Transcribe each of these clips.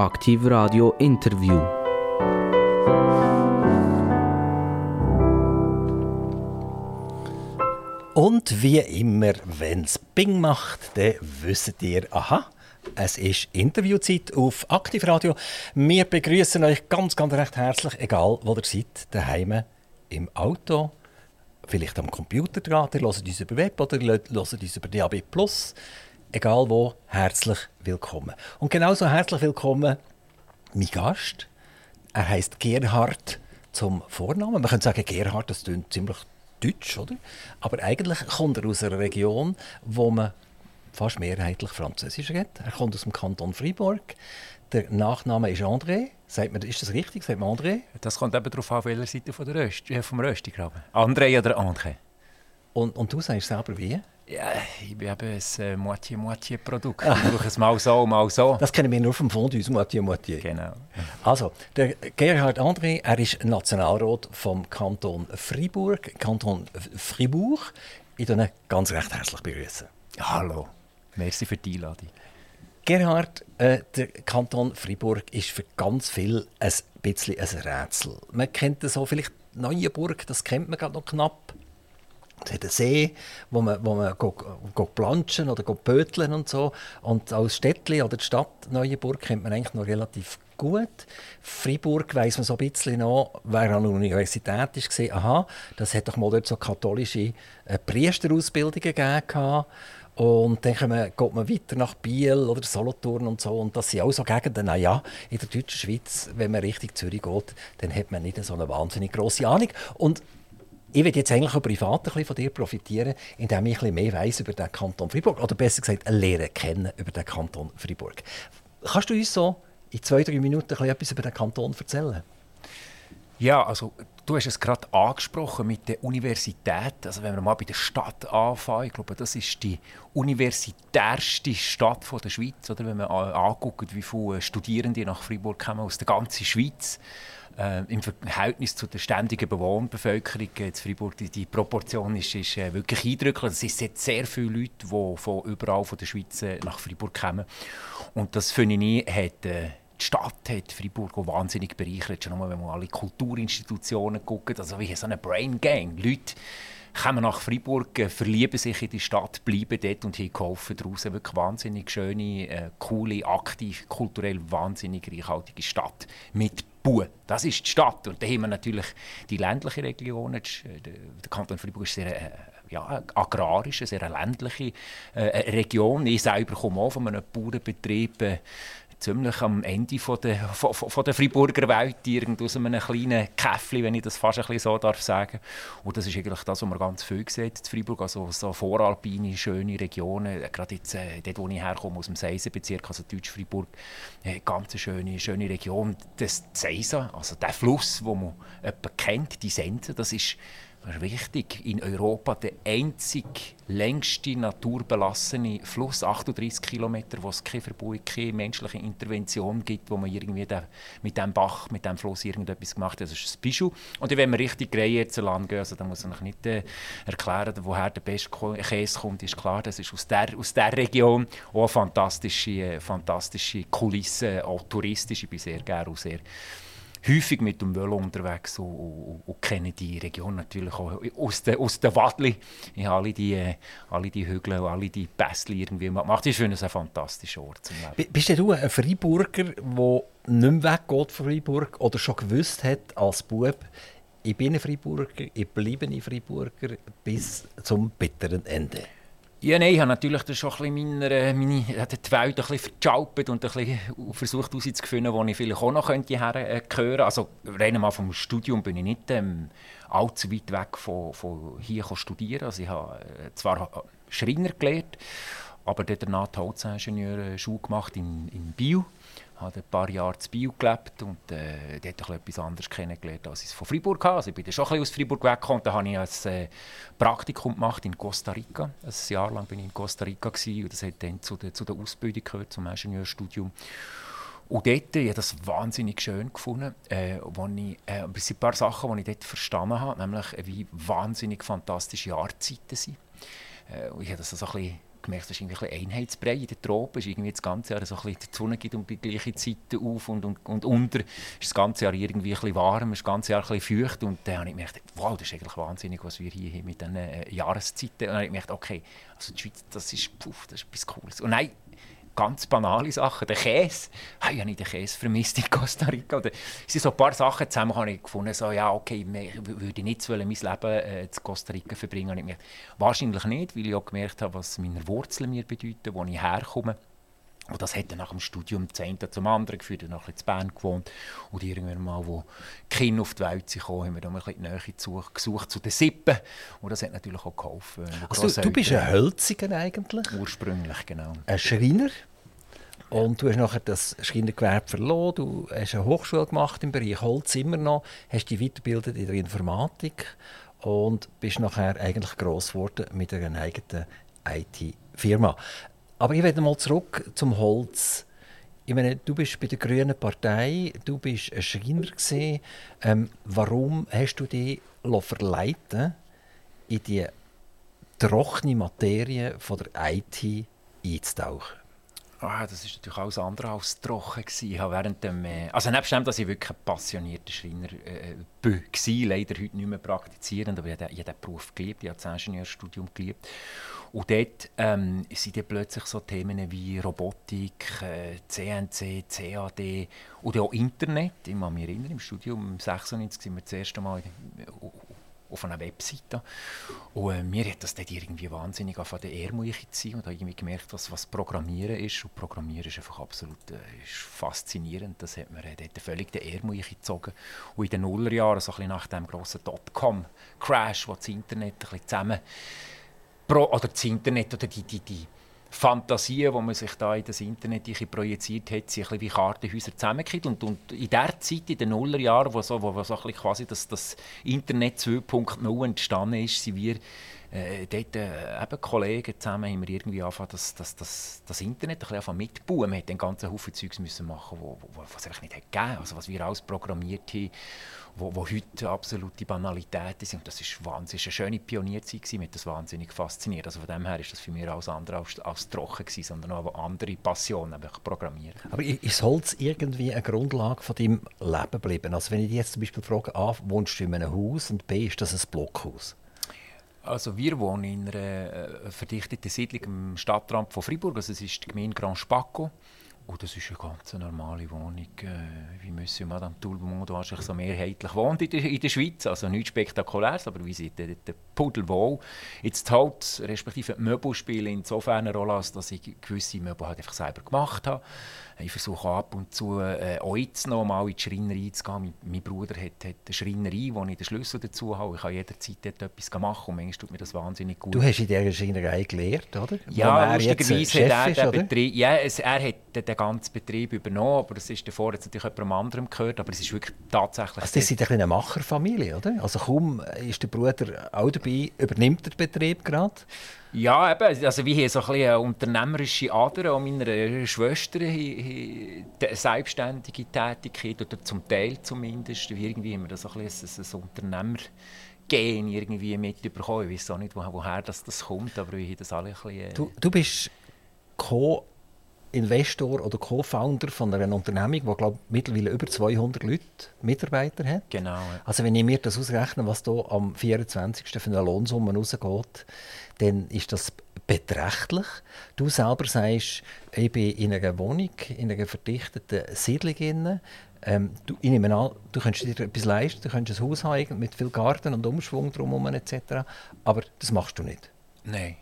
Aktiv Radio Interview. Und wie immer, wenn es Bing macht, dann wisst ihr, aha, es ist Interviewzeit auf Aktivradio. Wir begrüßen euch ganz, ganz recht herzlich, egal wo ihr seid, daheim, im Auto, vielleicht am Computer dran, ihr hört uns über Web oder hört uns über DAB+. Egal wo, herzlich willkommen. Und genauso herzlich willkommen mein Gast. Er heißt Gerhard zum Vornamen. Man könnte sagen, Gerhard, das klingt ziemlich deutsch, oder? Aber eigentlich kommt er aus einer Region, wo man fast mehrheitlich Französisch redet. Er kommt aus dem Kanton Fribourg. Der Nachname ist André. Sagt man, ist das richtig? Sagt man André? Das kommt eben darauf an, auf welcher Seite von der Röst, äh, vom Röstigraben. André oder André. Und, und du sagst selber wie? Ja, ich bin eben ein äh, Moitié-Moitié-Produkt. Ich brauche es mal so, mal so. Das kennen wir nur vom Fondue, Moitié-Moitié. Genau. Also, der Gerhard André, er ist Nationalrat vom Kanton Fribourg, Kanton Fribourg. Ich begrüße ganz recht herzlich begrüßen. Hallo. Merci für die Einladung. Gerhard, äh, der Kanton Fribourg ist für ganz viel ein bisschen ein Rätsel. Man kennt so vielleicht Neuenburg, das kennt man gerade noch knapp. Es hat einen See, wo man, wo man go, go planschen oder go pöteln und so. Und als Städtli oder die Stadt Neuenburg kennt man eigentlich noch relativ gut. Fribourg weiss man so ein bisschen noch, wer an der Universität ist, gesehen, aha, das hat doch mal dort so katholische äh, Priesterausbildungen gegeben. Und dann man, geht man weiter nach Biel oder Solothurn und so. Und das sind auch so Gegenden, naja, in der deutschen Schweiz, wenn man Richtung Zürich geht, dann hat man nicht so eine wahnsinnig grosse Ahnung. Und ich will jetzt eigentlich auch privat ein bisschen von dir profitieren, indem ich ein mehr weiss über den Kanton Fribourg. Oder besser gesagt, lernen kennen über den Kanton Fribourg. Kannst du uns so in zwei, drei Minuten etwas über den Kanton erzählen? Ja, also du hast es gerade angesprochen mit der Universität. Also wenn wir mal bei der Stadt anfangen, ich glaube, das ist die universitärste Stadt der Schweiz. Oder wenn man anguckt, wie viele Studierende nach Fribourg kommen aus der ganzen Schweiz. Äh, Im Verhältnis zu der ständigen Bewohnerbevölkerung in Fribourg, die, die Proportion ist, ist äh, wirklich eindrücklich. Es sind sehr viele Leute, die von überall von der Schweiz äh, nach Fribourg kommen. Und das, finde ich, hat... Äh, die Stadt hat Freiburg auch wahnsinnig bereichert. Schon einmal, wenn man alle Kulturinstitutionen guckt, also wie so eine Brain Gang. Leute kommen nach Freiburg, äh, verlieben sich in die Stadt, bleiben dort und haben geholfen daraus. Wirklich wahnsinnig schöne, äh, coole, aktiv, kulturell wahnsinnig reichhaltige Stadt mit Bu. Das ist die Stadt. Und da haben wir natürlich die ländlichen Regionen. Der Kanton Freiburg ist sehr äh, ja, agrarisch, eine sehr ländliche äh, Region. Ich selber komme auch von einem Bauernbetrieb. Äh, ziemlich am Ende von der, von, von der Freiburger Welt, irgendwo aus einem kleinen Käffli, wenn ich das fast ein bisschen so darf sagen. Und das ist eigentlich das, was man ganz viel sieht in Freiburg, also so voralpine, schöne Regionen, gerade jetzt, äh, dort, wo ich herkomme, aus dem Seisenbezirk, also Deutsch-Freiburg, äh, ganz schöne, schöne Region. Das Seisen, also der Fluss, den man kennt, die Sense, das ist wichtig, in Europa der einzig längste naturbelassene Fluss, 38 Kilometer, wo es keine Verbeugung, keine menschliche Intervention gibt, wo man irgendwie da, mit dem Bach, mit dem Fluss irgendetwas gemacht hat. Das ist das Bischof. Und wenn man richtig Greyerzenland gehen, also, dann muss man nicht äh, erklären, woher der beste Käse kommt, ist klar, das ist aus der, aus der Region. Auch eine fantastische, äh, fantastische Kulisse, auch touristisch, ich bin sehr gerne auch sehr häufig mit dem Velo unterwegs und, und, und kenne die Region natürlich auch aus der, aus der Wadli. Ich habe alle die, äh, alle die Hügel und alle die Pässchen irgendwie gemacht. Das ist ein fantastischer Ort zum Leben. Bist du ein Freiburger, der nicht mehr weggeht von Freiburg oder schon gewusst hat als Bub, ich bin ein Freiburger, ich bleibe ein Freiburger bis zum bitteren Ende? Ja, nein, ich habe natürlich das schon ein bisschen meine, meine die Welt ein bisschen und ein bisschen versucht herauszufinden, wo ich vielleicht auch noch könnte hergehören Also rein mal vom Studium bin ich nicht ähm, allzu weit weg von, von hier studieren. Also ich habe äh, zwar Schreiner gelernt, aber danach Holzingenieur-Schule gemacht in, in Biel habe ein paar Jahre in Bio gelebt und äh, dort etwas anderes kennengelernt, als ich es von Freiburg hatte. Also ich bin dann schon ein aus Freiburg weggekommen. Da habe ich ein äh, Praktikum gemacht in Costa Rica. Ein Jahr lang bin ich in Costa Rica gewesen, und das hat dann zu der, zu der Ausbildung gehört, zum Ingenieurstudium. Und dort habe ich das wahnsinnig schön gefunden. Äh, wo ich, äh, ein paar Sachen, die ich dort verstanden habe, nämlich wie wahnsinnig fantastische Jahrzeiten sind. Äh, ich habe das so ein bisschen gemerkt, es ist irgendwie ein Einheitsbrei in den Tropen. Ist irgendwie das ganze Jahr so ein bisschen, die Sonne geht um die gleiche Zeit auf und, und, und unter. ist das ganze Jahr irgendwie ein bisschen warm, das ganze Jahr ein bisschen feucht. Und dann habe ich gemerkt, wow, das ist eigentlich wahnsinnig, was wir hier mit diesen äh, Jahreszeiten. Und dann habe ich gemerkt, okay, also die Schweiz, das ist, puff, das ist etwas Cooles. Und nein, ganz banale Sachen. Der Käse, ich habe den Käse vermisst in Costa Rica. Oder, es sind so ein paar Sachen zusammen, habe ich gefunden, so, ja, okay, ich würde nicht wollen, mein Leben äh, in Costa Rica verbringen. wahrscheinlich nicht, weil ich auch gemerkt habe, was meine Wurzeln mir bedeuten, wo ich herkomme. Und das hat dann nach dem Studium das eine zum anderen geführt. Ich habe in Bern gewohnt. Und irgendwann mal, wo Kinder auf die Welt sind, haben wir dann ein bisschen die Nähe gesucht, gesucht zu den Sippen. Und das hat natürlich auch geholfen. Also du, du bist ein Hölziger eigentlich? Ursprünglich, genau. Ein Schreiner? Und du hast nachher das Schreinergewerbe verloren, du hast eine Hochschule gemacht im Bereich Holz immer noch, hast dich weitergebildet in der Informatik und bist nachher eigentlich gross geworden mit einer eigenen IT-Firma. Aber ich werde mal zurück zum Holz. Ich meine, du bist bei der Grünen Partei, du bist ein Schreiner. Ähm, warum hast du dich verleiten in die trockene Materie von der IT einzutauchen? Ah, das war natürlich alles andere als trocken. Habe während dem, äh, also nebst dem, dass ich wirklich ein passionierter Schreiner äh, war, leider heute nicht mehr praktizierend, aber ich habe, den Beruf geliebt, ich habe das Ingenieurstudium geliebt. Und dort ähm, sind dann plötzlich so Themen wie Robotik, äh, CNC, CAD oder auch Internet. Ich kann mich erinnern, im Studium 96 sind wir das erste Mal auf einer Webseite. Und äh, mir hat das dort irgendwie wahnsinnig auf der Ärmliche zu und habe irgendwie gemerkt, was, was Programmieren ist. Und Programmieren ist einfach absolut äh, ist faszinierend. Das hat mir äh, dort völlig den Ärmliche gezogen. Und in den Nullerjahren, so ein bisschen nach dem grossen Dotcom-Crash, wo das Internet ein bisschen zusammen... Pro, oder das Internet oder die, die, die Fantasien, die man sich da in das Internet projiziert hat, ein wie Kartenhäuser zusammengekippt. Und, in der Zeit, in den Nullerjahren, wo so, wo so quasi das, das Internet 2.0 entstanden ist, sind wir äh, dort äh, eben Kollegen zusammen haben wir irgendwie angefangen, das, das, das, das Internet ein bisschen mitbauen. Wir mussten den ganzen Haufen Zeugs machen, wo, wo, was es nicht gegeben hat. Also was wir alles programmiert haben, wo, wo heute absolute Banalitäten sind. Das ist wahnsinnig eine schöne Pionierzeit gewesen, mich das wahnsinnig fasziniert. Also von dem her ist das für mich alles andere als, als trocken gewesen, sondern auch eine andere Passion, nämlich Programmieren. Aber ist Holz irgendwie eine Grundlage von deinem Leben geblieben? Also wenn ich dich jetzt zum Beispiel frage, A, wohnst du in einem Haus und B, ist das ein Blockhaus? Also wir wohnen in einer äh, verdichteten Siedlung im Stadtrand von Fribourg. Also es ist die Gemeinde Grand Spaco. Und das ist eine ganz normale Wohnung, äh, wie Monsieur Madame Tout wahrscheinlich so mehrheitlich wohnt in der, in der Schweiz. Also nichts Spektakuläres, aber wie sieht der, der Pudelwohl. Jetzt halt, respektive die Möbel insofern eine Rolle, dass ich gewisse Möbel halt einfach selber gemacht habe. Ich versuche ab und zu äh, jetzt noch mal in die Schreinerei zu gehen. Mein, mein Bruder hat, hat eine Schreinerei, wo ich den Schlüssel dazu habe. Ich kann jederzeit dort etwas machen und manchmal tut mir das wahnsinnig gut. Du hast in dieser Schreinerei gelernt, oder? Ja, lustigerweise hat er den Betrieb, ja, es, er hat den ganzen Betrieb übernommen, aber das ist davor jetzt natürlich jemandem anderem gehört, aber es ist wirklich tatsächlich... Also das ist eine Macherfamilie, oder? Also kaum ist der Bruder auch dabei, übernimmt der Betrieb gerade? Ja, eben. Also wir haben so ein bisschen eine unternehmerische Ader. Auch meine Schwestern haben eine selbstständige Tätigkeit, oder zum Teil zumindest. Irgendwie haben wir das so ein, bisschen ein, Unternehmergehen irgendwie mitbekommen. Ich weiß auch nicht, woher das, das kommt, aber wir haben das alle ein bisschen... Äh du, du bist Co- Investor oder Co-Founder von einer Unternehmung, die glaube mittlerweile über 200 Leute, Mitarbeiter hat. Genau. Ja. Also wenn ich mir das ausrechne, was da am 24. für eine Lohnsumme rausgeht, dann ist das beträchtlich. Du selber sagst, ich bin in einer Wohnung, in einer verdichteten Siedlung. Ähm, du, ich nehme an, du könntest dir etwas leisten, du könntest ein Haus haben mit viel Garten und Umschwung drumherum etc. Aber das machst du nicht. Nein.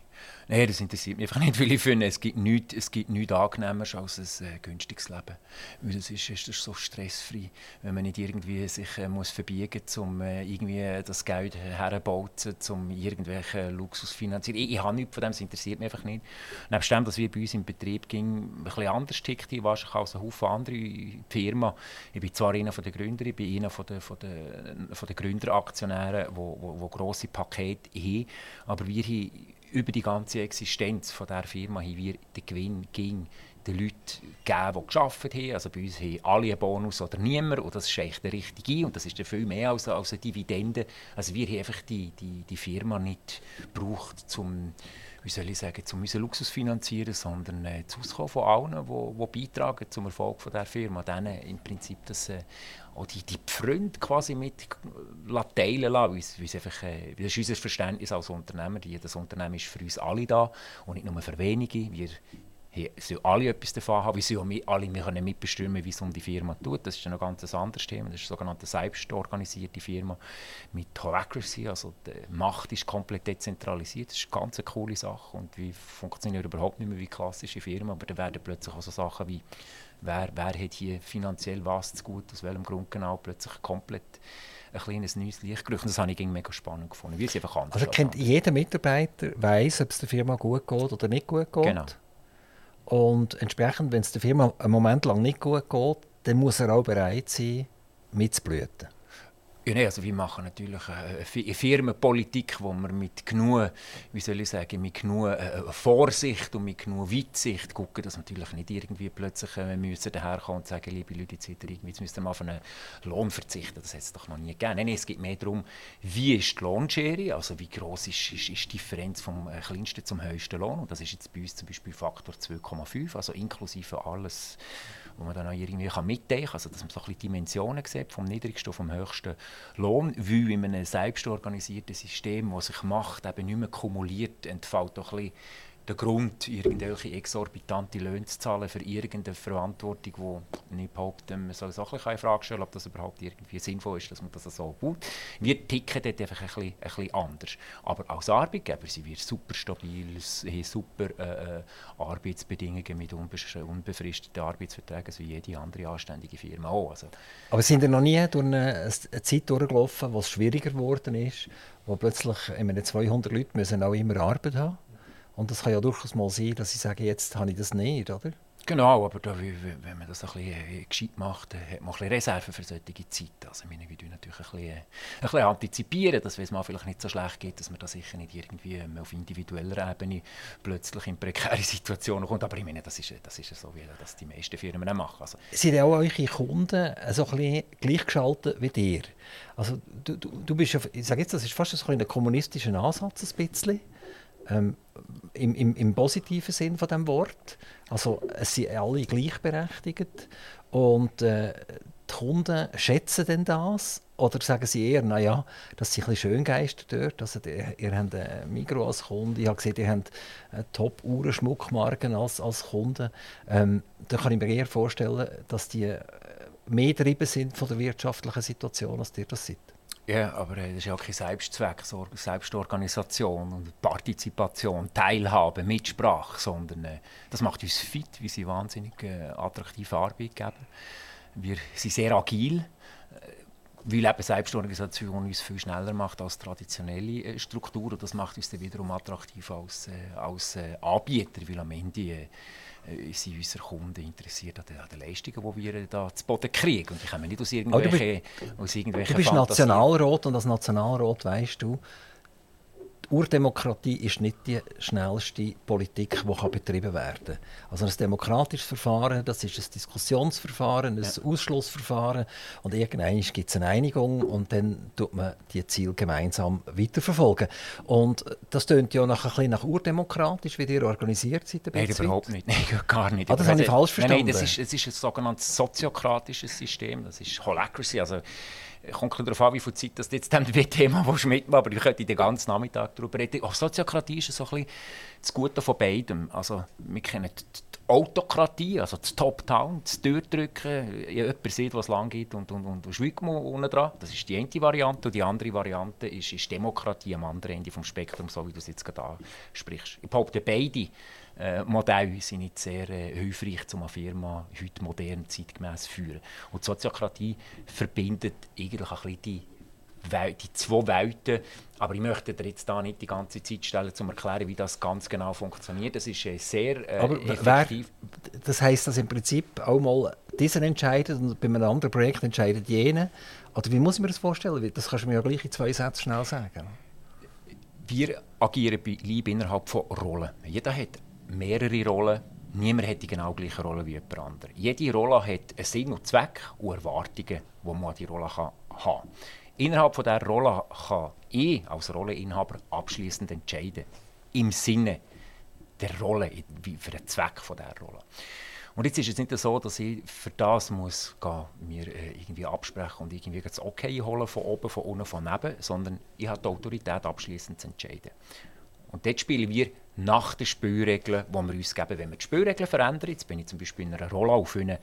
Nein, das interessiert mich einfach nicht, weil ich finde, es gibt nichts, es gibt nichts angenehmer als ein äh, günstiges Leben. Weil das ist, ist so stressfrei, wenn man nicht irgendwie sich äh, muss verbiegen muss, um äh, irgendwie das Geld herzubauen, um irgendwelche Luxus zu finanzieren. Ich, ich habe nichts von dem, das interessiert mich einfach nicht. Nebst dem, dass wir bei uns im Betrieb ging, ein bisschen anders tickt, wahrscheinlich als ein Haufen andere Firmen. Ich bin zwar einer der Gründer, ich bin einer der, von der, von der Gründeraktionäre, die grosse Pakete haben, aber wir haben über die ganze Existenz von der Firma haben wir den Gewinn ging den Leuten gegeben, die gearbeitet haben. Also bei uns haben alle einen Bonus oder niemand und das ist echt der richtige und das ist viel mehr als, als eine Dividende. Also wir haben einfach die, die, die Firma nicht gebraucht, um wie soll ich sagen, zum unseren Luxus finanzieren, sondern äh, das Auskommen von allen, die beitragen zum Erfolg von der Firma, denen im Prinzip das, äh, auch die, die Pfründe quasi mit teilen lassen, wie, wie einfach, äh, das ist unser Verständnis als Unternehmer, das Unternehmen ist für uns alle da und nicht nur für wenige. Wir sollen alle etwas davon haben, wie sollen wir alle wir können mitbestimmen, wie es um die Firma tut. Das ist ein ganz anderes Thema. Das ist eine sogenannte selbstorganisierte Firma mit Holacracy, also die Macht ist komplett dezentralisiert. Das ist eine ganz coole Sache und wir funktionieren überhaupt nicht mehr wie klassische Firmen, aber da werden plötzlich auch so Sachen wie wer, wer hat hier finanziell was zu gut, aus welchem Grund genau, plötzlich komplett ein kleines neues Licht gerücht. das habe ich mega spannend gefunden, wie es einfach anders Also kennt jeder Mitarbeiter, weiß, ob es der Firma gut geht oder nicht gut geht? Genau. Und entsprechend, wenn es der Firma einen Moment lang nicht gut geht, dann muss er auch bereit sein, mitzublüten. Ja, nee, also wir machen natürlich eine Firmenpolitik, wo wir mit genug, wie soll ich sagen, mit genug äh, Vorsicht und mit genug Weitsicht gucken, dass natürlich nicht irgendwie plötzlich äh, müssen daherkommen und sagen, liebe Leute, jetzt, jetzt müsst ihr mal auf einen Lohn verzichten. Das hat es doch noch nie gegeben. Nein, es geht mehr darum, wie ist die Lohnschere, also wie groß ist, ist, ist, die Differenz vom äh, kleinsten zum höchsten Lohn. Und das ist jetzt bei uns zum Beispiel Faktor 2,5, also inklusive alles wo man dann auch irgendwie kann mitteilen kann, also dass man so ein bisschen Dimensionen sieht, vom niedrigsten vom höchsten Lohn, weil in einem selbstorganisierten System, das sich macht, eben nicht mehr kumuliert, entfällt doch ein bisschen der Grund, irgendwelche exorbitante Löhne zu zahlen für irgendeine Verantwortung, die nicht behaupte, man soll es in Frage stellen, ob das überhaupt irgendwie sinnvoll ist, dass man das so baut. Wir ticken dort einfach ein bisschen, ein bisschen anders. Aber als Arbeitgeber sind wir super stabil, haben super äh, äh Arbeitsbedingungen mit unbefristeten Arbeitsverträgen, so wie jede andere anständige Firma auch. Also, Aber sind ihr noch nie durch eine, eine Zeit durchgelaufen, wo es schwieriger geworden ist, wo plötzlich meine, 200 Leute müssen auch immer Arbeit haben und es kann ja durchaus mal sein, dass ich sage, jetzt habe ich das nicht, oder? Genau, aber da, wenn man das ein bisschen äh, gescheit macht, hat man ein bisschen Reserven für solche Zeit. Also wir natürlich ein bisschen, äh, ein bisschen antizipieren, dass wenn es mal vielleicht nicht so schlecht geht, dass man da sicher nicht irgendwie ähm, auf individueller Ebene plötzlich in prekäre Situationen kommt. Aber ich meine, das ist, das ist so, wie das die meisten Firmen machen. Also, Sind auch eure Kunden so ein bisschen gleichgeschaltet wie dir? Also du, du, du bist, ich sage jetzt, das ist fast ein, ein kommunistischer Ansatz, ein bisschen. Ähm, im, im, im, positiven Sinn von dem Wort. Also es sind alle gleichberechtigt und äh, die Kunden schätzen denn das oder sagen sie eher, naja, das sind ein bisschen Schöngeister dort. Also, ihr habt ein Migros als Kunde, ich habe gesehen, ihr habt Top-Uhrenschmuckmarken als, als Kunden. Ähm, da kann ich mir eher vorstellen, dass die äh, mehr getrieben sind von der wirtschaftlichen Situation, als ihr das seid. Ja, aber äh, das ist ja kein Selbstzweck, Selbstorganisation und Partizipation, Teilhabe, Mitsprache, sondern äh, das macht uns fit, wir sind wahnsinnig äh, attraktive Arbeitgeber. Wir sind sehr agil, weil eben Selbstorganisation uns viel schneller macht als traditionelle äh, Strukturen. Das macht uns dann wiederum attraktiv als, äh, als Anbieter, weil am Ende äh, sind unsere Kunden interessiert an den, an den Leistungen, die wir da zu Boden kriegen. Und die kommen nicht aus irgendwelchen, aus irgendwelchen Du bist. Nationalrat und als Nationalrat weißt du, Urdemokratie ist nicht die schnellste Politik, die betrieben werden kann. Also ein demokratisches Verfahren, das ist ein Diskussionsverfahren, ein ja. Ausschlussverfahren und irgendwann gibt es eine Einigung und dann tut man die Ziele gemeinsam weiterverfolgen. Und das klingt ja nach, ein bisschen nach urdemokratisch, wie ihr organisiert seid. Nein, überhaupt nicht. Nein, gar nicht. Ah, das habe ich falsch verstanden. Nein, nein das, ist, das ist ein sogenanntes soziokratisches System, das ist Holacracy, also kommt darauf an, wie viel Zeit das jetzt dem Thema mitmachen aber ich könnte den ganzen Nachmittag darüber reden. Auch Soziokratie ist so ein bisschen das Gute von beidem. Also, wir kennen die Autokratie, also das Top-Down, das Durchdrücken. Jemand sieht, was lang geht und, und, und, und schweigt unten dran. Das ist die eine Variante. Und die andere Variante ist, ist Demokratie am anderen Ende des Spektrums, so wie du es jetzt gerade ansprichst. Ich behaupte, beide äh, Modelle sind nicht sehr äh, hilfreich, um eine Firma heute modern, zeitgemäß zu führen. Und die Soziokratie verbindet eigentlich ein bisschen die, die zwei Welten. Aber ich möchte dir jetzt da nicht die ganze Zeit stellen, um zu erklären, wie das ganz genau funktioniert. Das ist äh, sehr äh, Aber effektiv. Wer, das heisst, dass im Prinzip auch mal dieser entscheidet und bei einem anderen Projekt entscheidet jene. Oder wie muss ich mir das vorstellen? Das kannst du mir ja gleich in zwei Sätzen schnell sagen. Wir agieren bei Liebe innerhalb von Rollen. Jeder hat mehrere Rollen. Niemand hat die genau gleiche Rolle wie jemand anderes. Jede Rolle hat einen Sinn und Zweck und Erwartungen, die man an die Rolle haben kann. Innerhalb dieser Rolle kann ich als Rolleninhaber abschließend entscheiden. Im Sinne der Rolle, für den Zweck dieser Rolle. Und jetzt ist es nicht so, dass ich für das muss gehen, mir äh, irgendwie absprechen und irgendwie das Okay holen von oben, von unten, von neben, sondern ich habe die Autorität abschließend zu entscheiden. Und dort spielen wir nach den Spielregeln, die wir uns geben. Wenn wir die Spielregeln verändern, jetzt bin ich zum Beispiel in einer Rolle auf eine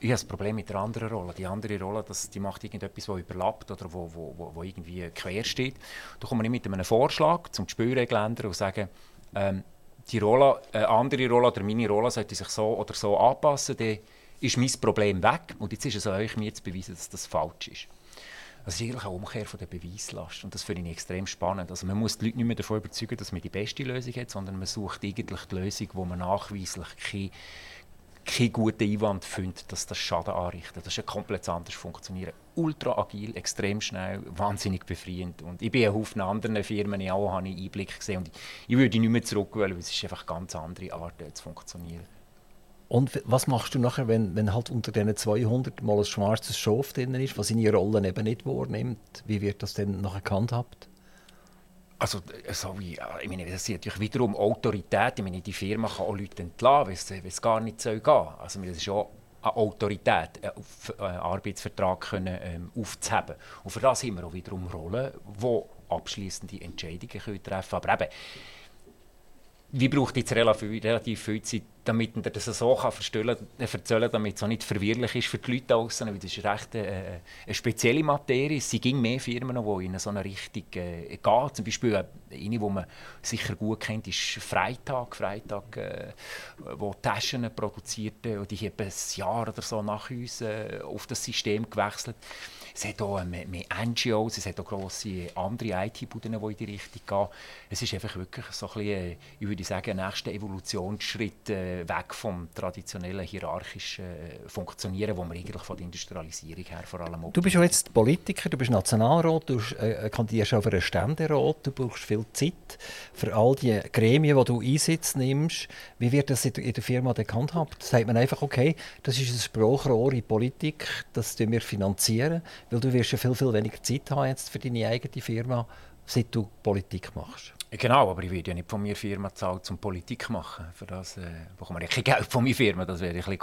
ich habe ein Problem mit der anderen Rolle. Die andere Rolle, das, die macht irgendetwas, das überlappt oder wo, wo, wo, wo irgendwie quer steht. Da komme ich mit einem Vorschlag zum Spielregeln ändern und sagen, ähm, die Rolle, eine andere Rolle oder meine Rolle sollte sich so oder so anpassen, dann ist mein Problem weg. Und jetzt ist es an euch, mir zu beweisen, dass das falsch ist. Das ist eigentlich eine Umkehr von der Beweislast und das finde ich extrem spannend. Also man muss die Leute nicht mehr davon überzeugen, dass man die beste Lösung hat, sondern man sucht eigentlich die Lösung, wo man nachweislich keine, keinen guten Einwand findet, dass das Schaden anrichtet. Das ist ein komplett anders funktionieren. Ultra agil, extrem schnell, wahnsinnig befreiend. Und ich bin in Haufen anderen Firmen auch habe ich Einblick gesehen und ich, ich würde nicht mehr zurück, weil es ist einfach eine ganz andere Art zu funktionieren. Und was machst du nachher, wenn, wenn halt unter diesen 200 mal ein schwarzes Schaf drin ist, was seine Rollen eben nicht wahrnimmt? Wie wird das dann nachher gehandhabt? Also, so wie, ich meine, das ist natürlich wiederum Autorität. Ich meine, die Firma kann auch Leute entlassen, wenn es gar nicht soll gehen Also, das ist auch eine Autorität, einen Arbeitsvertrag können, ähm, aufzuheben. Und für das haben wir auch wiederum Rollen, die abschließende Entscheidungen können treffen können. Aber eben, wie braucht jetzt relativ viel Zeit, damit er das so kann verstellen, äh, erzählen damit es auch nicht verwirrlich ist für die Leute außen, weil das ist recht eine, äh, eine spezielle Materie. Es gibt mehr Firmen, die in so eine Richtung äh, gehen. Zum Beispiel eine, die man sicher gut kennt, ist Freitag. Freitag, äh, wo Taschen produziert, und die haben ein Jahr oder so nach uns äh, auf das System gewechselt. Es hat auch mehr, mehr NGOs, es hat auch grosse andere IT-Buden, die in die Richtung gehen. Es ist einfach wirklich so ein bisschen, ich würde sagen, ein nächster Evolutionsschritt äh, weg vom traditionellen hierarchischen äh, Funktionieren, wo wir eigentlich von der Industrialisierung her vor allem Du bist ja jetzt Politiker, du bist Nationalrat, du äh, kandidierst auch für einen Ständerat, du brauchst viel Zeit für all die Gremien, die du Einsitz nimmst. Wie wird das in der Firma gehandhabt? Sagt man einfach, okay, das ist ein Sprachrohr in Politik, das wir finanzieren weil du wirst ja viel, viel weniger Zeit haben jetzt für deine eigene Firma, seit du Politik machst. Genau, aber ich werde ja nicht von mir Firma zahlt zum Politik machen. Für das äh, bekommt man ja kein Geld von meiner Firma. Das wäre ein, ein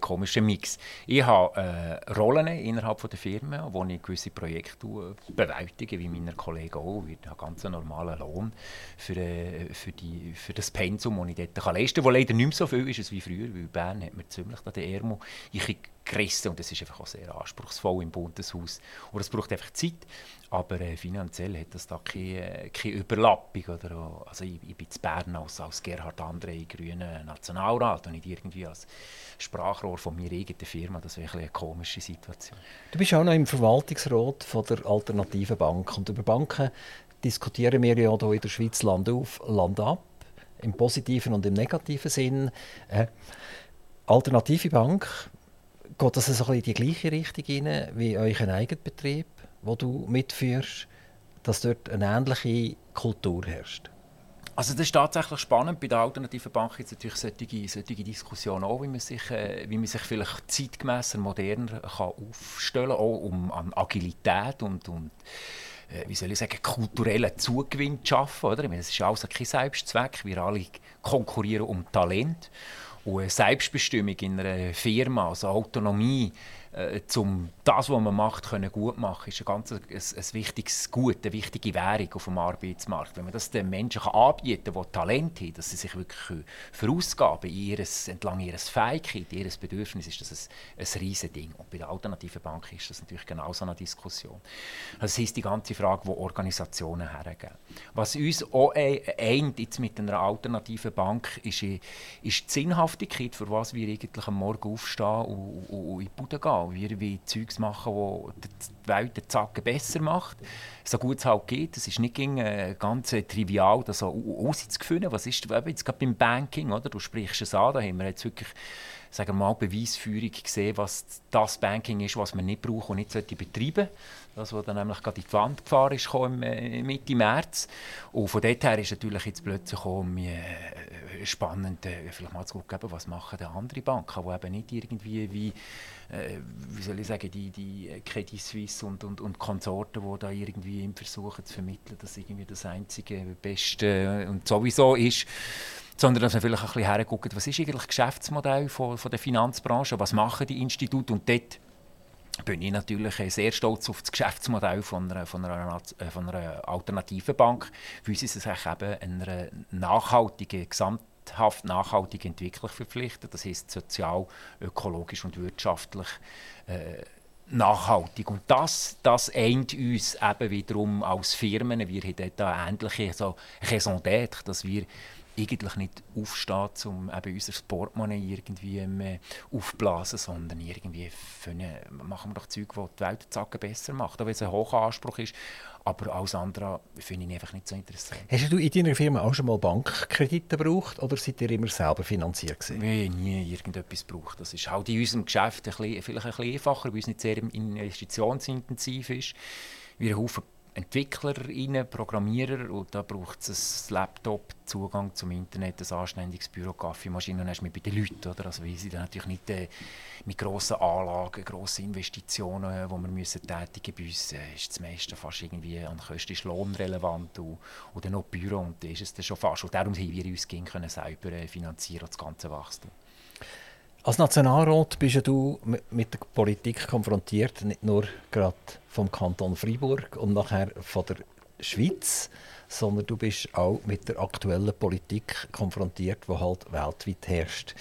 komischer, Mix. Ich habe äh, Rollen innerhalb der Firma, wo ich gewisse Projekte bewältige, wie meine Kollegen auch. Ich habe ganz einen normalen Lohn für, äh, für, die, für das Pensum, das ich dort kann leisten kann. Das leider nicht mehr so viel ist wie früher, weil Bern hat mir ziemlich den Ermo gerissen und das ist einfach auch sehr anspruchsvoll im Bundeshaus. Und es braucht einfach Zeit. Aber äh, finanziell hat das da keine, äh, keine Überlappung. Oder, also ich, ich bin zu Bern als, als Gerhard André grüner Nationalrat und nicht irgendwie als Sprachrohr von meiner eigenen Firma. Das wäre eine komische Situation. Du bist auch noch im Verwaltungsrat von der Alternativen Bank. Und über Banken diskutieren wir ja hier in der Schweiz Land auf, Land ab. Im positiven und im negativen Sinn. Äh, Alternative Bank, geht das so in die gleiche Richtung rein wie euch ein Eigenbetrieb? wo du mitführst, dass dort eine ähnliche Kultur herrscht? Also das ist tatsächlich spannend. Bei der alternativen Bank gibt es natürlich solche, solche Diskussionen auch, wie man, sich, äh, wie man sich vielleicht zeitgemäßer, moderner kann aufstellen kann, auch um an Agilität und, und äh, wie soll ich sagen, kulturellen Zugewinn zu schaffen. Oder? Ich meine, es ist also kein Selbstzweck. Wir alle konkurrieren um Talent. Und Selbstbestimmung in einer Firma, also Autonomie, äh, um das, was man macht, können gut machen, ist ein ganz ein, ein wichtiges Gut, eine wichtige Währung auf dem Arbeitsmarkt. Wenn man das den Menschen kann anbieten kann, die Talent haben, dass sie sich wirklich verausgaben ihres, entlang ihrer Fähigkeit, ihres Bedürfnis, ist das ein, ein riesiges Ding. Und bei der alternativen Bank ist das natürlich genau so eine Diskussion. Das heisst, die ganze Frage, wo Organisationen hergehen. Was uns auch eint jetzt mit einer alternativen Bank, ist, ist die Sinnhaftigkeit, für was wir eigentlich am Morgen aufstehen und, und, und in die Bude gehen wir wollen Zeugs machen, die die Welt den Zacken besser macht. So gut es halt geht. Es ist nicht äh, ganz äh, trivial, das so auszufinden. Was ist jetzt gerade beim Banking, oder? Du sprichst es an, da haben wir jetzt wirklich sagen wir mal, Beweisführung gesehen, was das Banking ist, was man nicht braucht und nicht sollte betreiben Das, was dann nämlich gerade in die Wand gefahren ist, kam äh, Mitte März. Und von dort her ist natürlich jetzt plötzlich auch, spannend, äh, vielleicht mal zu gucken, was machen andere Banken, die eben nicht irgendwie wie äh, wie soll ich sagen, die, die Credit Suisse und, und, und Konsorten, die da irgendwie versuchen zu vermitteln, dass irgendwie das einzige Beste und sowieso ist. sondern dass man vielleicht ein bisschen herguckt, was ist eigentlich das Geschäftsmodell von, von der Finanzbranche, was machen die Institute und dort bin ich natürlich sehr stolz auf das Geschäftsmodell von einer, von einer, äh, von einer alternativen Bank, weil sie sich eben einer nachhaltigen, gesamthaft nachhaltigen Entwicklung verpflichtet. Das heißt sozial, ökologisch und wirtschaftlich äh, nachhaltig. Und das, das eint uns eben wiederum als Firmen. Wir haben dort ähnliche so Raison d'être, dass wir eigentlich nicht aufstehen, um eben unser Portemonnaie irgendwie ähm, aufzublasen, sondern irgendwie eine, machen wir doch Zeug, das die Welt Zacken besser macht, auch wenn es ein hoher Anspruch ist. Aber alles andere finde ich einfach nicht so interessant. Hast du in deiner Firma auch schon mal Bankkredite gebraucht oder seid ihr immer selber finanziert? Gewesen? Haben nie irgendetwas gebraucht. Das ist halt in unserem Geschäft ein bisschen, vielleicht ein bisschen einfacher, weil es nicht sehr investitionsintensiv ist. Wir haben Entwicklerinnen, Programmierer und da braucht es ein Laptop, Zugang zum Internet, ein anständiges Büro, Kaffeemaschine und dann ist bei den Leuten. Oder? Also, weil sie dann natürlich nicht äh, mit grossen Anlagen, grossen Investitionen, die wir müssen tätigen bei uns, ist das meiste fast irgendwie an Kosten ist lohnrelevant und, dann noch Büro und da ist es dann schon fast. Und darum haben wir uns können selber äh, finanzieren, das ganze Wachstum. Als Nationalrat bist du mit der Politik konfrontiert, nicht nur gerade vom Kanton Freiburg und nachher von der Schweiz, sondern du bist auch mit der aktuellen Politik konfrontiert, die halt weltweit herrscht.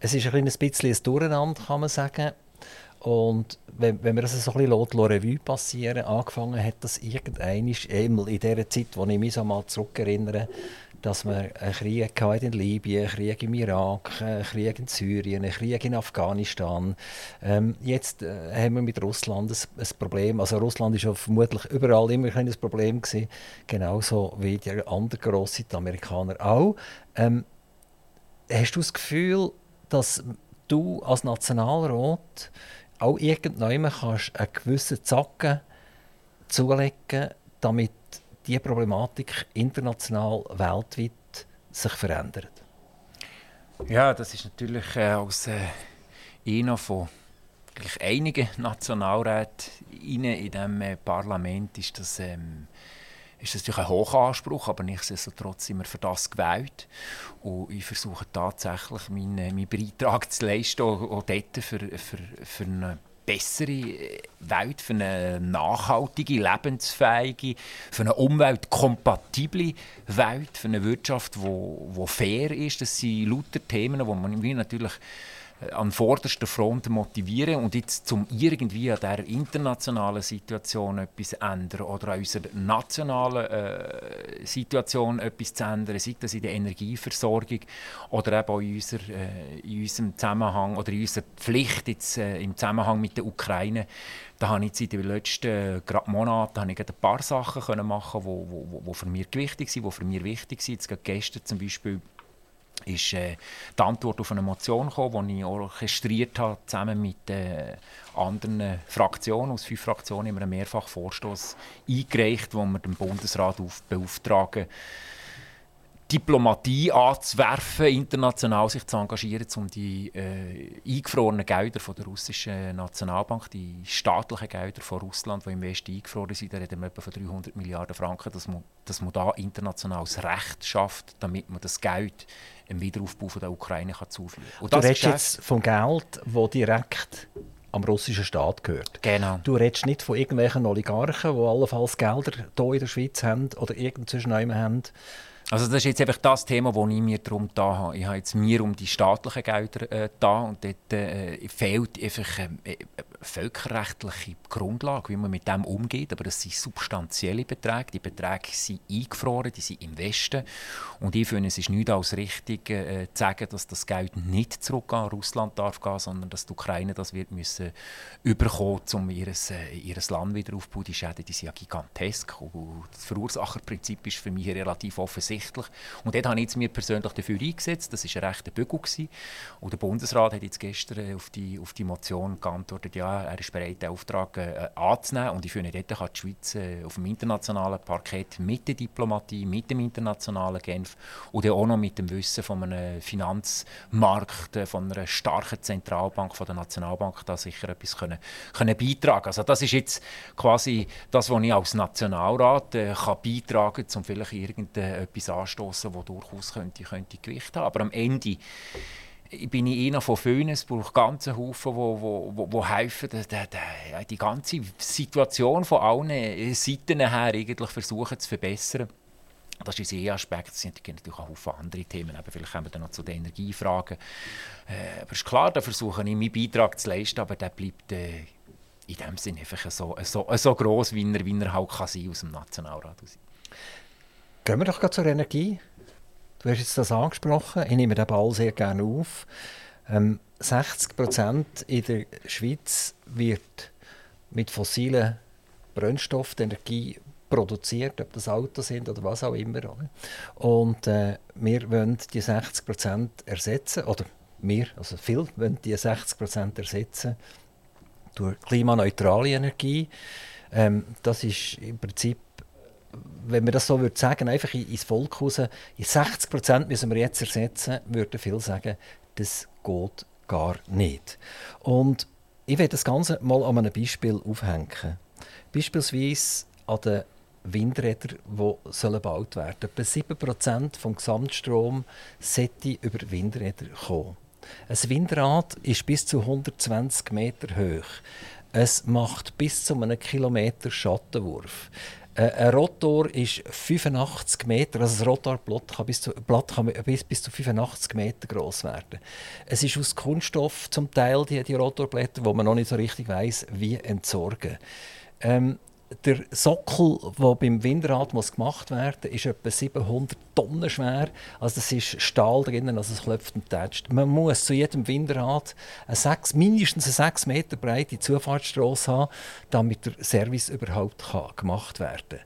Es ist ein bisschen ein Durcheinander, kann man sagen. Und wenn, wenn wir das so ein bisschen Revue passieren angefangen hat das irgendeinmal einmal in der Zeit, wo ich mich so mal zurückerinnere, dass wir einen Krieg in Libyen, einen Krieg im Irak, einen Krieg in Syrien, einen Krieg in Afghanistan. Ähm, jetzt äh, haben wir mit Russland ein, Problem. Also Russland ist ja vermutlich überall immer ein Problem gewesen, genauso wie die anderen grossen die Amerikaner auch. Ähm, hast du das Gefühl, dass du als Nationalrat auch irgendwann kannst einen gewissen Zacken zulegen, damit die Problematik international, weltweit sich verändert? Ja, das ist natürlich äh, als äh, einer von einigen Nationalräten in diesem äh, Parlament ist das, ähm, ist das natürlich ein hoher Anspruch, aber nichtsdestotrotz sind wir für das gewählt. Und ich versuche tatsächlich meinen, äh, meinen Beitrag zu leisten, auch, auch dort für, für, für eine bessere Welt, für eine nachhaltige, lebensfähige, für eine umweltkompatible Welt, für eine Wirtschaft, die fair ist. Das sind lauter Themen, die man natürlich äh, an vorderster Front motivieren und jetzt zum irgendwie an der internationalen Situation etwas ändern oder an unserer nationalen äh, Situation etwas zu ändern, sei das in der Energieversorgung oder eben in, unser, äh, in unserem Zusammenhang oder in unserer Pflicht jetzt, äh, im Zusammenhang mit der Ukraine. Da habe ich in den letzten äh, Monaten habe ich ein paar Sachen können machen, die wo, wo, wo für mich wichtig sind, die für mich wichtig sind. Jetzt gestern zum Beispiel ist äh, die Antwort auf eine Motion gekommen, die ich orchestriert habe, zusammen mit äh, anderen Fraktionen. Aus fünf Fraktionen wir einen Mehrfachvorstoß eingereicht, wo wir den Bundesrat auf beauftragen, Diplomatie anzuwerfen, international sich zu engagieren, um die äh, eingefrorenen Gelder von der russischen Nationalbank, die staatlichen Gelder von Russland, die im Westen eingefroren sind, da reden wir etwa von 300 Milliarden Franken, dass man, dass man da internationales Recht schafft, damit man das Geld im Wiederaufbau von der Ukraine kann zuführen kann. Du redest jetzt vom Geld, das direkt am russischen Staat gehört. Genau. Du redest nicht von irgendwelchen Oligarchen, die allenfalls Gelder hier in der Schweiz haben oder irgendwo haben, also das ist jetzt einfach das Thema, das ich mir darum da habe. Ich habe jetzt mir um die staatlichen Gelder äh, da und dort äh, fehlt einfach ähm, äh, völkerrechtliche Grundlage, wie man mit dem umgeht. Aber das sind substanzielle Beträge. Die Beträge sind eingefroren, die sind im Westen. Und ich finde, es ist nicht als richtig äh, zu sagen, dass das Geld nicht zurück an Russland darf gehen, sondern dass die Ukraine das wird müssen überkommen, um ihr, äh, ihr Land wieder aufzubauen. Die Schäden die sind ja gigantesk. Und das Verursacherprinzip ist für mich relativ offensichtlich. Und dort habe ich mir persönlich dafür eingesetzt. Das war ein rechter Bügel. Und der Bundesrat hat jetzt gestern auf die, auf die Motion geantwortet, ja, ja, er ist bereit, den Auftrag äh, anzunehmen. Und ich finde, dort kann die Schweiz äh, auf dem internationalen Parkett mit der Diplomatie, mit dem internationalen Genf und auch noch mit dem Wissen von einem Finanzmarkt, äh, von einer starken Zentralbank, von der Nationalbank, da sicher etwas können, können beitragen. Also das ist jetzt quasi das, was ich als Nationalrat äh, kann beitragen kann, um vielleicht irgendetwas anstoßen, das durchaus könnte, könnte Gewicht haben. Aber am Ende bin ich einer von vielen, es braucht ganze Haufen, die wo, wo, wo helfen, die, die, die ganze Situation von allen Seiten her eigentlich versuchen zu verbessern. Das ist ein Aspekt. Es sind natürlich auch viele andere Themen. Aber vielleicht kommen wir dann noch zu den Energiefragen. Äh, aber es ist klar, da versuche ich, meinen Beitrag zu leisten, aber der bleibt äh, in dem Sinne einfach so, so, so gross, wie er, wie er halt kann sein aus dem Nationalrat. Gehen wir doch gerade zur Energie. Du hast jetzt das angesprochen. Ich nehme den Ball sehr gerne auf. Ähm, 60 Prozent in der Schweiz wird mit fossilen Brennstoffen Energie produziert, ob das Autos sind oder was auch immer. Und äh, wir wollen die 60 Prozent ersetzen, oder wir, also viele wollen die 60 Prozent ersetzen durch klimaneutrale Energie. Ähm, das ist im Prinzip wenn man das so würde sagen, einfach ins Volk raus, in 60 Prozent müssen wir jetzt ersetzen, würden viele sagen, das geht gar nicht. Und ich werde das Ganze mal an einem Beispiel aufhängen. Beispielsweise an den Windrädern, die gebaut werden sollen. Etwa 7 Prozent des Gesamtstroms sollte über Windräder kommen. Ein Windrad ist bis zu 120 Meter hoch. Es macht bis zu einem Kilometer Schattenwurf. Äh, ein Rotor ist 85 Meter, also das Rotorblatt kann bis zu, Blatt kann bis, bis zu 85 Meter groß werden. Es ist aus Kunststoff zum Teil, die, die Rotorblätter, wo man noch nicht so richtig weiß, wie entsorgen. Ähm, der Sockel, der beim Windrad muss gemacht werden muss, ist etwa 700 Tonnen schwer. Also das ist Stahl drinnen, also es klopft und tätscht. Man muss zu jedem Windrad eine 6, mindestens eine 6 Meter breite Zufahrtsstraße haben, damit der Service überhaupt kann gemacht werden kann.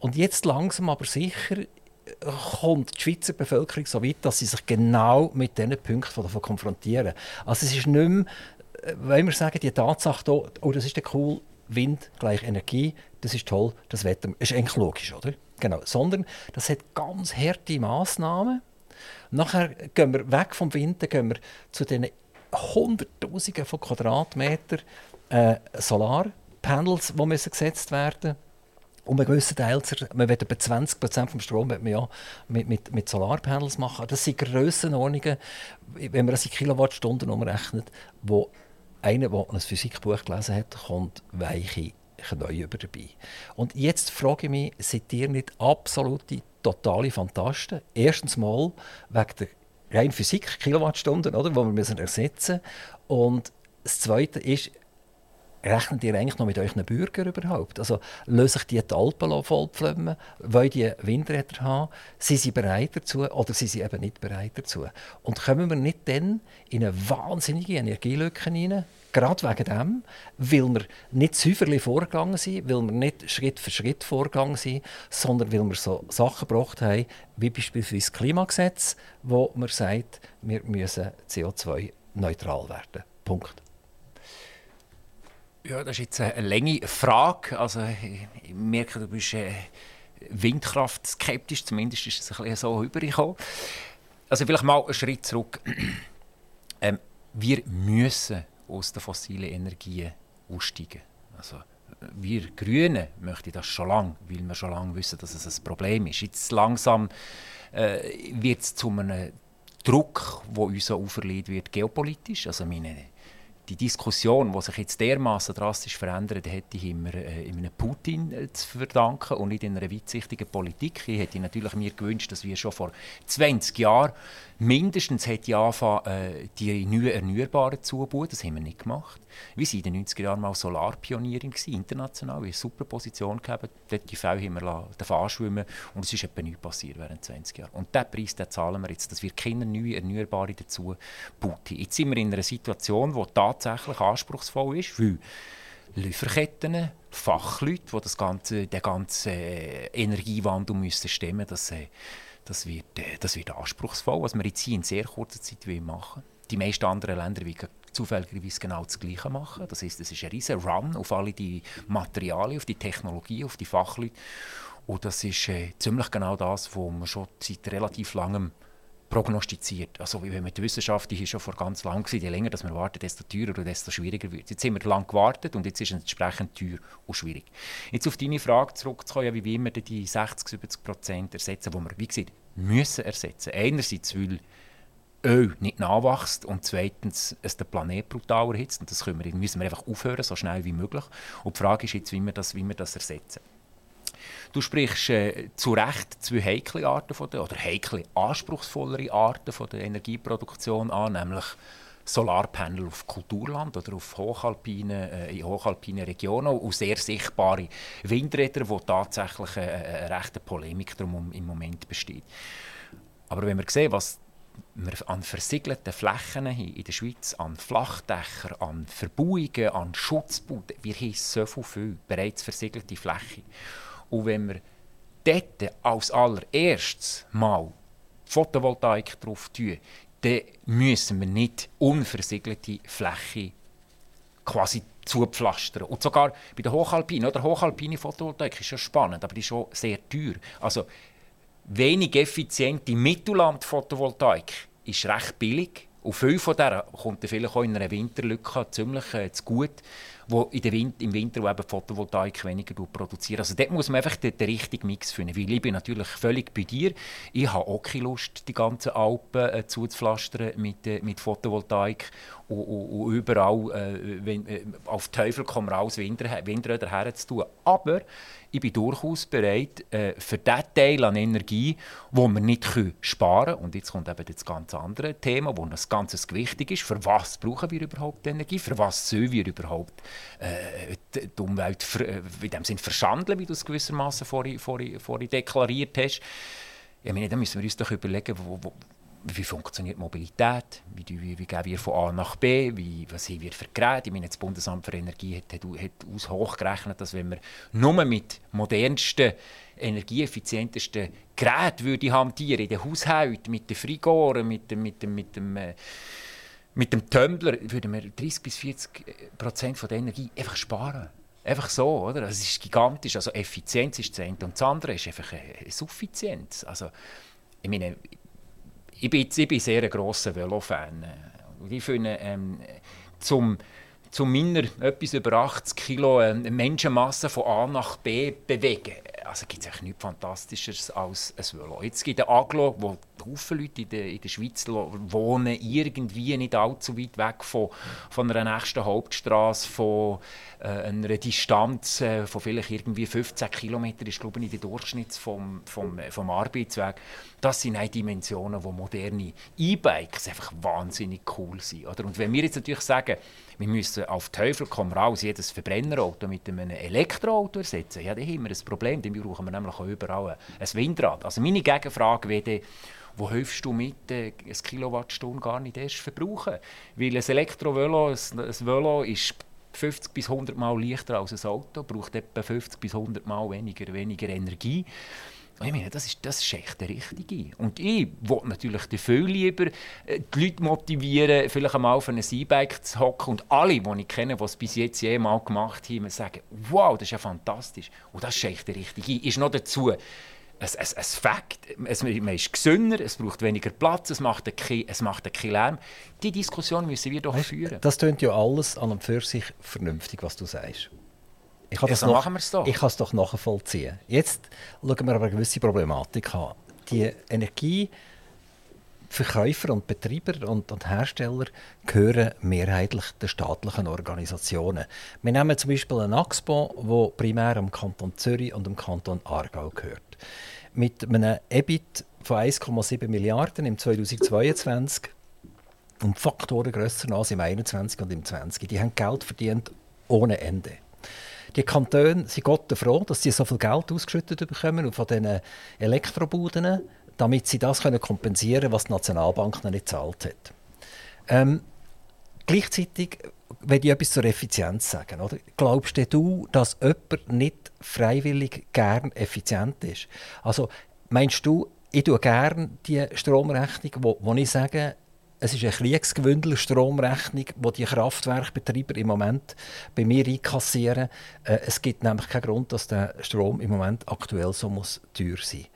Und jetzt langsam aber sicher äh, kommt die Schweizer Bevölkerung so weit, dass sie sich genau mit diesen Punkten davon konfrontieren. Also es ist nicht mehr, äh, wenn wir sagen, die Tatsache, oh, das ist cool, Wind gleich Energie, das ist toll, das Wetter ist eigentlich logisch, oder? Genau, sondern das hat ganz harte Massnahmen. Nachher gehen wir weg vom Wind, dann gehen wir zu den Hunderttausenden von Quadratmetern äh, Solarpanels, die müssen gesetzt werden um einen gewissen Teil man will etwa 20 Prozent vom Strom man ja mit, mit, mit Solarpanels machen. Das sind Grössenordnungen, wenn man das in Kilowattstunden umrechnet, wo einer, der ein Physikbuch gelesen hat, kommt weiche Knie über dabei. Und jetzt frage ich mich, seid ihr nicht absolute, totale Fantasten? Erstens mal wegen der rein Physik, Kilowattstunden, oder, die wir ersetzen müssen. Und das Zweite ist, rechnet ihr eigentlich noch mit euren Bürgern überhaupt? Also lösen sich die, die Alpen vollpflümmen? Wollen die Windräder haben? Sind sie bereit dazu oder sind sie eben nicht bereit dazu? Und kommen wir nicht dann in eine wahnsinnige Energielücke hinein? Gerade wegen dem, weil wir nicht säuferlich vorgegangen sind, weil wir nicht Schritt für Schritt vorgegangen sind, sondern weil wir so Sachen gebracht haben, wie beispielsweise das Klimagesetz, wo man sagt, wir müssen CO2-neutral werden. Punkt. Ja, das ist jetzt eine lange Frage. Also, ich merke, du bist äh, Windkraft skeptisch, zumindest ist es ein bisschen so übergekommen. Also vielleicht mal einen Schritt zurück. ähm, wir müssen aus den fossilen Energien aussteigen. Also, wir Grünen möchten das schon lange, weil wir schon lange wissen, dass es ein Problem ist. Jetzt langsam äh, wird es zu einem Druck, der uns auferlegt wird, geopolitisch. Also meine die Diskussion, die sich jetzt dermaßen drastisch verändert, hätte ich immer äh, in einem Putin äh, zu verdanken und nicht in einer weitsichtigen Politik. Ich hätte natürlich mir gewünscht, dass wir schon vor 20 Jahren mindestens hätte anfangen, äh, die neuen Erneuerbaren zu bauen. Das haben wir nicht gemacht. Wir waren in den 90er Jahren mal Solarpionierin, international. Wir haben eine super Position gehabt. Dort die Fälle haben wir anschwimmen und es ist etwa nichts passiert während 20 Jahren. Und diesen Preis den zahlen wir jetzt, dass wir keine neuen Erneuerbaren dazu bauen. Jetzt sind wir in einer Situation, die tatsächlich anspruchsvoll ist, weil Lieferketten, Fachleute, die das ganze, den ganzen äh, Energiewandel müssen stemmen müssen, das, wird, äh, das wird anspruchsvoll, was wir jetzt hier in sehr kurzer Zeit machen Die meisten anderen Länder, wie zufälligerweise genau das Gleiche machen. Das heißt, es ist ein riesen Run auf alle die Materialien, auf die Technologie, auf die Fachleute. Und das ist äh, ziemlich genau das, was man schon seit relativ langem prognostiziert. Also wie man die Wissenschaft die ist schon vor ganz lang gewesen, je länger dass wir warten, desto teurer und desto schwieriger wird Jetzt haben wir lang gewartet und jetzt ist es entsprechend teuer und schwierig. Jetzt auf deine Frage zurückzukommen, wie wir die 60, 70 Prozent ersetzen, die wir, wie gesagt, müssen ersetzen. Einerseits, weil Öl nicht nachwächst und zweitens es den Planet brutal erhitzt und das wir, müssen wir einfach aufhören, so schnell wie möglich. Und die Frage ist jetzt, wie wir das, wie wir das ersetzen. Du sprichst äh, zu Recht zwei heikle Arten von der, oder heikle, anspruchsvollere Arten von der Energieproduktion an, nämlich Solarpanel auf Kulturland oder auf hochalpine, äh, in hochalpinen Regionen und sehr sichtbare Windräder, wo tatsächlich eine, eine rechte Polemik darum im Moment besteht. Aber wenn wir sehen, was wir an versiegelten Flächen haben in der Schweiz, an Flachdächern, an Verbauungen, an Schutzbauten, wir haben so viel bereits versiegelte Flächen. Und wenn wir dort als allererstes mal Photovoltaik drauf tun, dann müssen wir nicht unversiegelte Fläche quasi zupflastern. Und sogar bei der Hochalpine, oder Hochalpine Photovoltaik ist schon spannend, aber die ist schon sehr teuer. Also wenig effiziente Mittelland-Photovoltaik ist recht billig. Und viel von der kommt vielleicht auch in einer Winterlücke ziemlich äh, zu gut wo in der Win im Winter wo eben Photovoltaik weniger produziert. Also dort muss man einfach den, den richtigen Mix finden. Weil ich bin natürlich völlig bei dir. Ich habe auch keine Lust, die ganzen Alpen äh, zuzupflastern mit, äh, mit Photovoltaik und, und, und überall äh, wenn, äh, auf Teufel komm raus Windräder herzutun. Aber ich bin durchaus bereit, äh, für den Teil an Energie, wo wir nicht sparen können, und jetzt kommt eben das ganz andere Thema, wo das Ganze wichtig ist, für was brauchen wir überhaupt Energie, für was sollen wir überhaupt äh, die Umwelt äh, in dem Sinn verschandeln, wie du es gewissermaßen vorhin, vorhin, vorhin deklariert hast. Ich meine, da müssen wir uns doch überlegen, wo, wo, wie funktioniert Mobilität, wie, wie, wie gehen wir von A nach B, wie, was haben wir für Geräte. Ich meine, das Bundesamt für Energie hat, hat, hat aus hochgerechnet, dass wenn wir nur mit modernsten, energieeffizientesten Geräten würde hantieren, in den Haushalten, mit den Frigoren, mit dem, mit dem, mit dem, äh, mit dem Tumbler, würden wir 30 bis 40 Prozent von der Energie einfach sparen. Einfach so, oder? Das ist gigantisch. Also Effizienz ist das eine und das andere ist einfach eine Suffizienz. Also, ich meine, ich bin, ich bin sehr ein grosser Velo-Fan. Ich finde, ähm, zum, zum meiner etwas über 80 Kilo äh, Menschenmasse von A nach B bewegen, also gibt es eigentlich nichts Fantastisches als ein Velo. Jetzt gibt es eine Aglo, wo Haufen Leute in der, in der Schweiz wohnen, irgendwie nicht allzu weit weg von, von einer nächsten Hauptstraße, von äh, einer Distanz äh, von vielleicht irgendwie 15 Kilometern, ist glaube ich der Durchschnitt vom, vom, äh, vom Arbeitsweg. Das sind auch Dimensionen, wo moderne E-Bikes einfach wahnsinnig cool sind. Oder? Und wenn wir jetzt natürlich sagen, wir müssen auf Teufel komm raus jedes Verbrennerauto mit einem Elektroauto ersetzen, ja, dann haben wir ein Problem, brauchen wir nämlich auch überall ein Windrad. Also meine Gegenfrage wäre, wo hilfst du mit, äh, eine Kilowattstunde gar nicht erst verbrauchen? Weil ein Elektrovelo, ein Velo ist 50 bis 100 Mal leichter als ein Auto, braucht etwa 50 bis 100 Mal weniger, weniger Energie. Ich meine, das ist, das ist echt der Richtige. Und ich will natürlich viel lieber äh, die Leute motivieren, vielleicht einmal auf ein E-Bike zu hocken und alle, die ich kenne, die es bis jetzt jemals gemacht haben, sagen, wow, das ist ja fantastisch. Und das ist echt der Richtige. Ist noch dazu ein, ein, ein Fakt. Es, man ist gesünder, es braucht weniger Platz, es macht keinen es macht kein Lärm. Die Diskussion müssen wir doch führen. Das klingt ja alles an und für sich vernünftig, was du sagst. Ich kann, ja, so noch, doch. ich kann es doch nachvollziehen. Jetzt schauen wir aber eine gewisse Problematik an. Die Energieverkäufer und Betreiber und, und, Hersteller gehören mehrheitlich den staatlichen Organisationen. Wir nehmen zum Beispiel einen Axpo, der primär am Kanton Zürich und am Kanton Aargau gehört. Mit einem EBIT von 1,7 Milliarden im 2022 und Faktoren grösser als im 21 und im 20. Die haben Geld verdient ohne Ende. Die Kantone sind Gott froh, dass sie so viel Geld ausgeschüttet bekommen von diesen Elektrobuden, damit sie das kompensieren können, was die Nationalbank noch nicht gezahlt hat. Ähm, gleichzeitig will ich etwas zur Effizienz sagen. Oder? Glaubst du, dass jemand nicht freiwillig gern effizient ist? Also meinst du, ich tue gerne die Stromrechnung, wo, wo ich sage, es ist eine Kriegsgewündler-Stromrechnung, die die Kraftwerkbetreiber im Moment bei mir einkassieren. Äh, es gibt nämlich keinen Grund, dass der Strom im Moment aktuell so muss teuer sein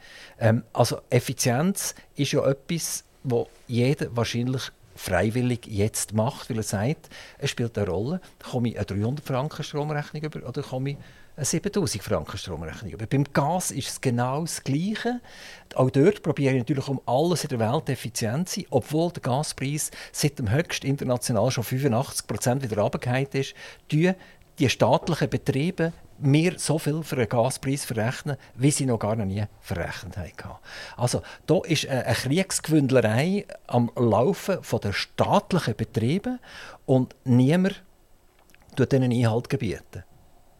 ähm, Also Effizienz ist ja etwas, wo jeder wahrscheinlich freiwillig jetzt macht, weil er sagt, es spielt eine Rolle, komme ich eine 300 Franken Stromrechnung über oder komme ich 7000 Franken Stromrechnung über. Beim Gas ist es genau das Gleiche. Auch dort probiere ich natürlich um alles in der Welt effizient zu sein, obwohl der Gaspreis seit dem höchsten international schon 85 Prozent wieder runtergefallen ist, die die staatlichen Betriebe mir so viel für einen Gaspreis verrechnen, wie sie noch gar nie verrechnet haben. Also da ist eine Kriegsgewündlerei am Laufen von der staatlichen Betriebe und niemand tut ihnen Einhalt gebieten.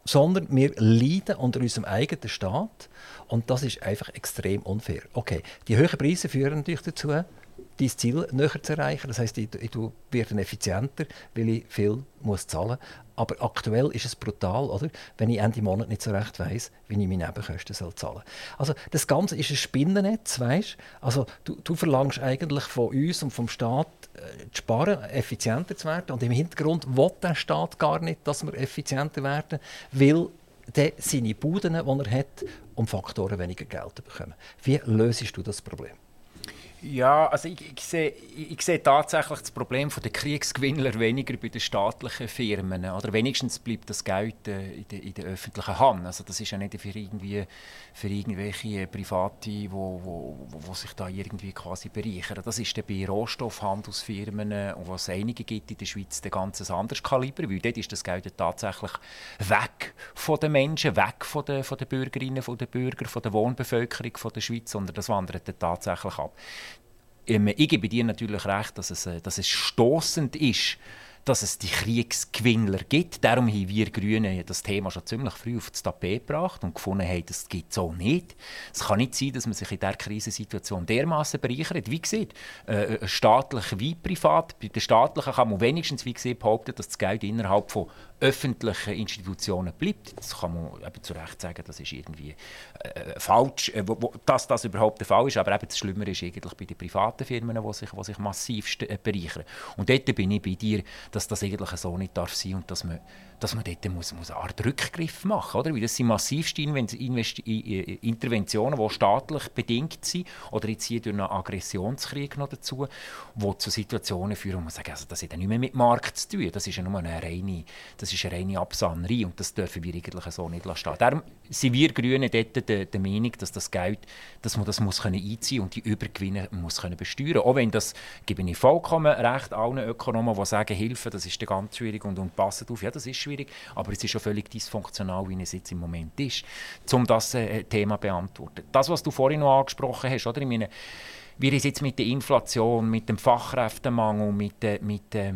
Sondern wir leiden unter unserem eigenen Staat und das ist einfach extrem unfair. Okay, die hohen Preise führen natürlich dazu, dein Ziel näher zu erreichen. Das heißt, ich, ich werde effizienter, weil ich viel muss zahlen muss. Aber aktuell ist es brutal, oder? wenn ich Ende Monat nicht so recht weiß, wie ich meine Nebenkosten soll zahlen soll. Also das Ganze ist ein Spinnennetz, weißt? Also du, du verlangst eigentlich von uns und vom Staat äh, zu sparen, effizienter zu werden. Und im Hintergrund will der Staat gar nicht, dass wir effizienter werden, weil der seine Buden, die er hat, um Faktoren weniger Geld bekommen. Wie löst du das Problem? Ja, also ich, ich, sehe, ich sehe tatsächlich das Problem der Kriegsgewinnler weniger bei den staatlichen Firmen. Oder wenigstens bleibt das Geld äh, in, der, in der öffentlichen Hand. Also das ist ja nicht für, irgendwie, für irgendwelche Private, die wo, wo, wo sich da irgendwie quasi bereichern. Das ist bei Rohstoffhandelsfirmen, äh, was es einige gibt in der Schweiz, ein ganz anderes Kaliber, weil dort ist das Geld tatsächlich weg von den Menschen, weg von den, von den Bürgerinnen, von den Bürgern, von der Wohnbevölkerung von der Schweiz, sondern das wandert tatsächlich ab. Ähm, ich gebe dir natürlich recht, dass es, äh, dass es stoßend ist, dass es die Kriegsgewinnler gibt. Darum haben wir Grünen das Thema schon ziemlich früh auf das Tapet gebracht und gefunden haben, das gibt es so nicht. Es kann nicht sein, dass man sich in dieser Krisensituation dermaßen bereichert. Wie gesagt, äh, äh, staatlich wie privat. Bei den staatlichen kann man wenigstens wie gesagt, behaupten, dass das Geld innerhalb von öffentlichen Institutionen bleibt. Das kann man eben zu Recht sagen, das ist irgendwie äh, falsch, äh, wo, wo, dass das überhaupt der Fall ist. Aber eben das Schlimmere ist eigentlich bei den privaten Firmen, die sich, die sich massiv äh, bereichern. Und dort bin ich bei dir, dass das eigentlich so nicht darf sein und dass man dass man dort muss, muss eine Art Rückgriff machen muss. das sind massivste Interventionen, die staatlich bedingt sind, oder jetzt hier durch einen Aggressionskrieg noch dazu, die zu Situationen führen, wo man sagt, also das hat ja nicht mehr mit Markt zu tun, das ist ja nur eine reine, das ist eine reine Absannerei und das dürfen wir eigentlich so nicht lassen. Darum sind wir Grünen dort der, der Meinung, dass das Geld, dass man das muss können einziehen und die Übergewinne muss können besteuern. Auch wenn das, gebe ich vollkommen recht allen Ökonomen, die sagen, Hilfe, das ist ganz schwierig und, und passen auf, ja, das ist schwierig, aber es ist schon völlig dysfunktional, wie es jetzt im Moment ist, um das äh, Thema beantworten. Das, was du vorhin noch angesprochen hast, oder? Ich meine, wir sind jetzt mit der Inflation, mit dem Fachkräftemangel, mit, äh, mit äh,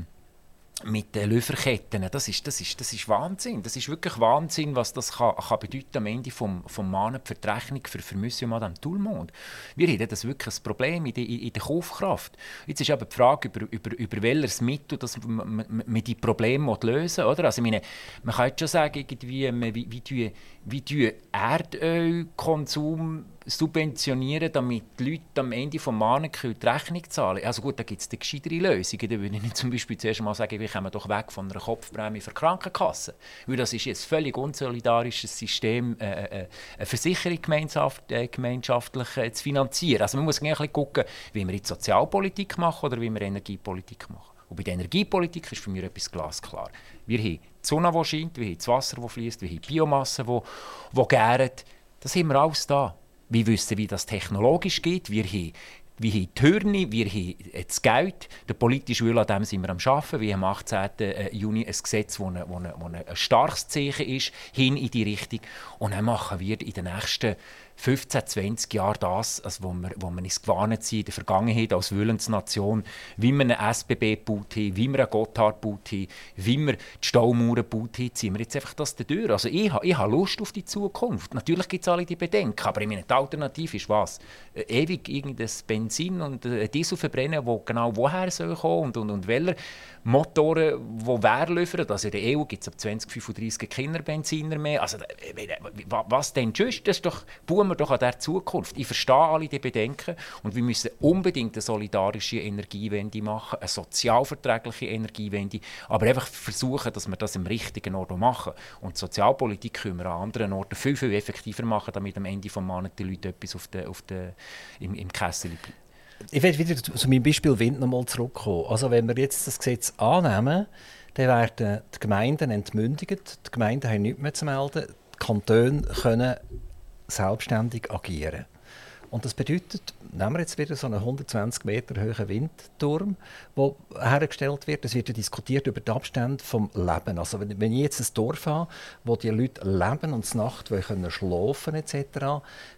mit den Lieferketten, das ist, das, ist, das ist Wahnsinn. Das ist wirklich Wahnsinn, was das kann, kann bedeuten am Ende vom, vom Mahnen für die Rechnung für, für Monsieur Madame Tout. Wir haben das wirklich ein Problem in der, in der Kaufkraft. Jetzt ist aber die Frage, über, über, über welches Mittel das man, man die Probleme lösen will. Also meine, man kann jetzt schon sagen, irgendwie, wie, wie, wie, wie Erdölkonsum subventionieren, damit die Leute am Ende des Monats die Rechnung zahlen Also gut, da gibt es gescheitere Lösungen. Da würde ich zum Beispiel zuerst mal sagen, wir kommen doch weg von einer Kopfprämie für Krankenkassen. Weil das ist jetzt ein völlig unsolidarisches System, äh, äh, äh eine Versicherung gemeinschaft, äh, gemeinschaftlich äh, zu finanzieren. Also man muss ein bisschen gucken, wie wir jetzt Sozialpolitik machen oder wie wir Energiepolitik machen. Und bei der Energiepolitik ist für mich etwas glasklar. Wir haben die Sonne, die scheint, wir haben das Wasser, das fließt, wir haben Biomasse, die, die gärt. Das haben wir alles da. Wir wissen, wie das technologisch geht. Wir haben wir haben die Hürde, wir haben das Geld. Der politische Wille, an dem sind wir am Arbeiten. Wir haben am 18. Äh, Juni ein Gesetz, das ein starkes Zeichen ist, hin in die Richtung. Und dann machen wir in den nächsten 15, 20 Jahre das, also wo, wir, wo wir uns gewarnt sind in der Vergangenheit als Willensnation, wie wir eine SBB gebaut haben, wie wir einen Gotthard gebaut haben, wie wir die Staumauern gebaut haben, ziehen wir jetzt einfach das durch. Also ich, ich habe Lust auf die Zukunft. Natürlich gibt es alle die Bedenken, aber ich meine, die Alternative ist was? Äh, ewig irgendein Benzin und äh, Diesel verbrennen, wo genau woher soll kommen und, und, und welcher Motoren, die wer liefern. Also in der EU gibt es ab 2035 keine Benziner mehr. Also, äh, was denn sonst? Das ist doch Boomer wir doch an der Zukunft. Ich verstehe alle die Bedenken und wir müssen unbedingt eine solidarische Energiewende machen, eine sozialverträgliche Energiewende, aber einfach versuchen, dass wir das im richtigen Ort machen. Und Sozialpolitik können wir an anderen Orten viel, viel effektiver machen, damit am Ende des Monats die Leute etwas auf der, auf der, im, im Kessel bleiben. Ich will wieder zu meinem Beispiel Wind nochmal zurückkommen. Also wenn wir jetzt das Gesetz annehmen, dann werden die Gemeinden entmündigt, die Gemeinden haben nichts mehr zu melden, die Kantone können selbstständig agieren. Und das bedeutet, nehmen wir jetzt wieder so einen 120 Meter hohen Windturm, der hergestellt wird. Es wird ja diskutiert über den Abstand vom Leben. Also wenn, wenn ich jetzt ein Dorf habe, wo die Leute leben und Nacht können schlafen etc.,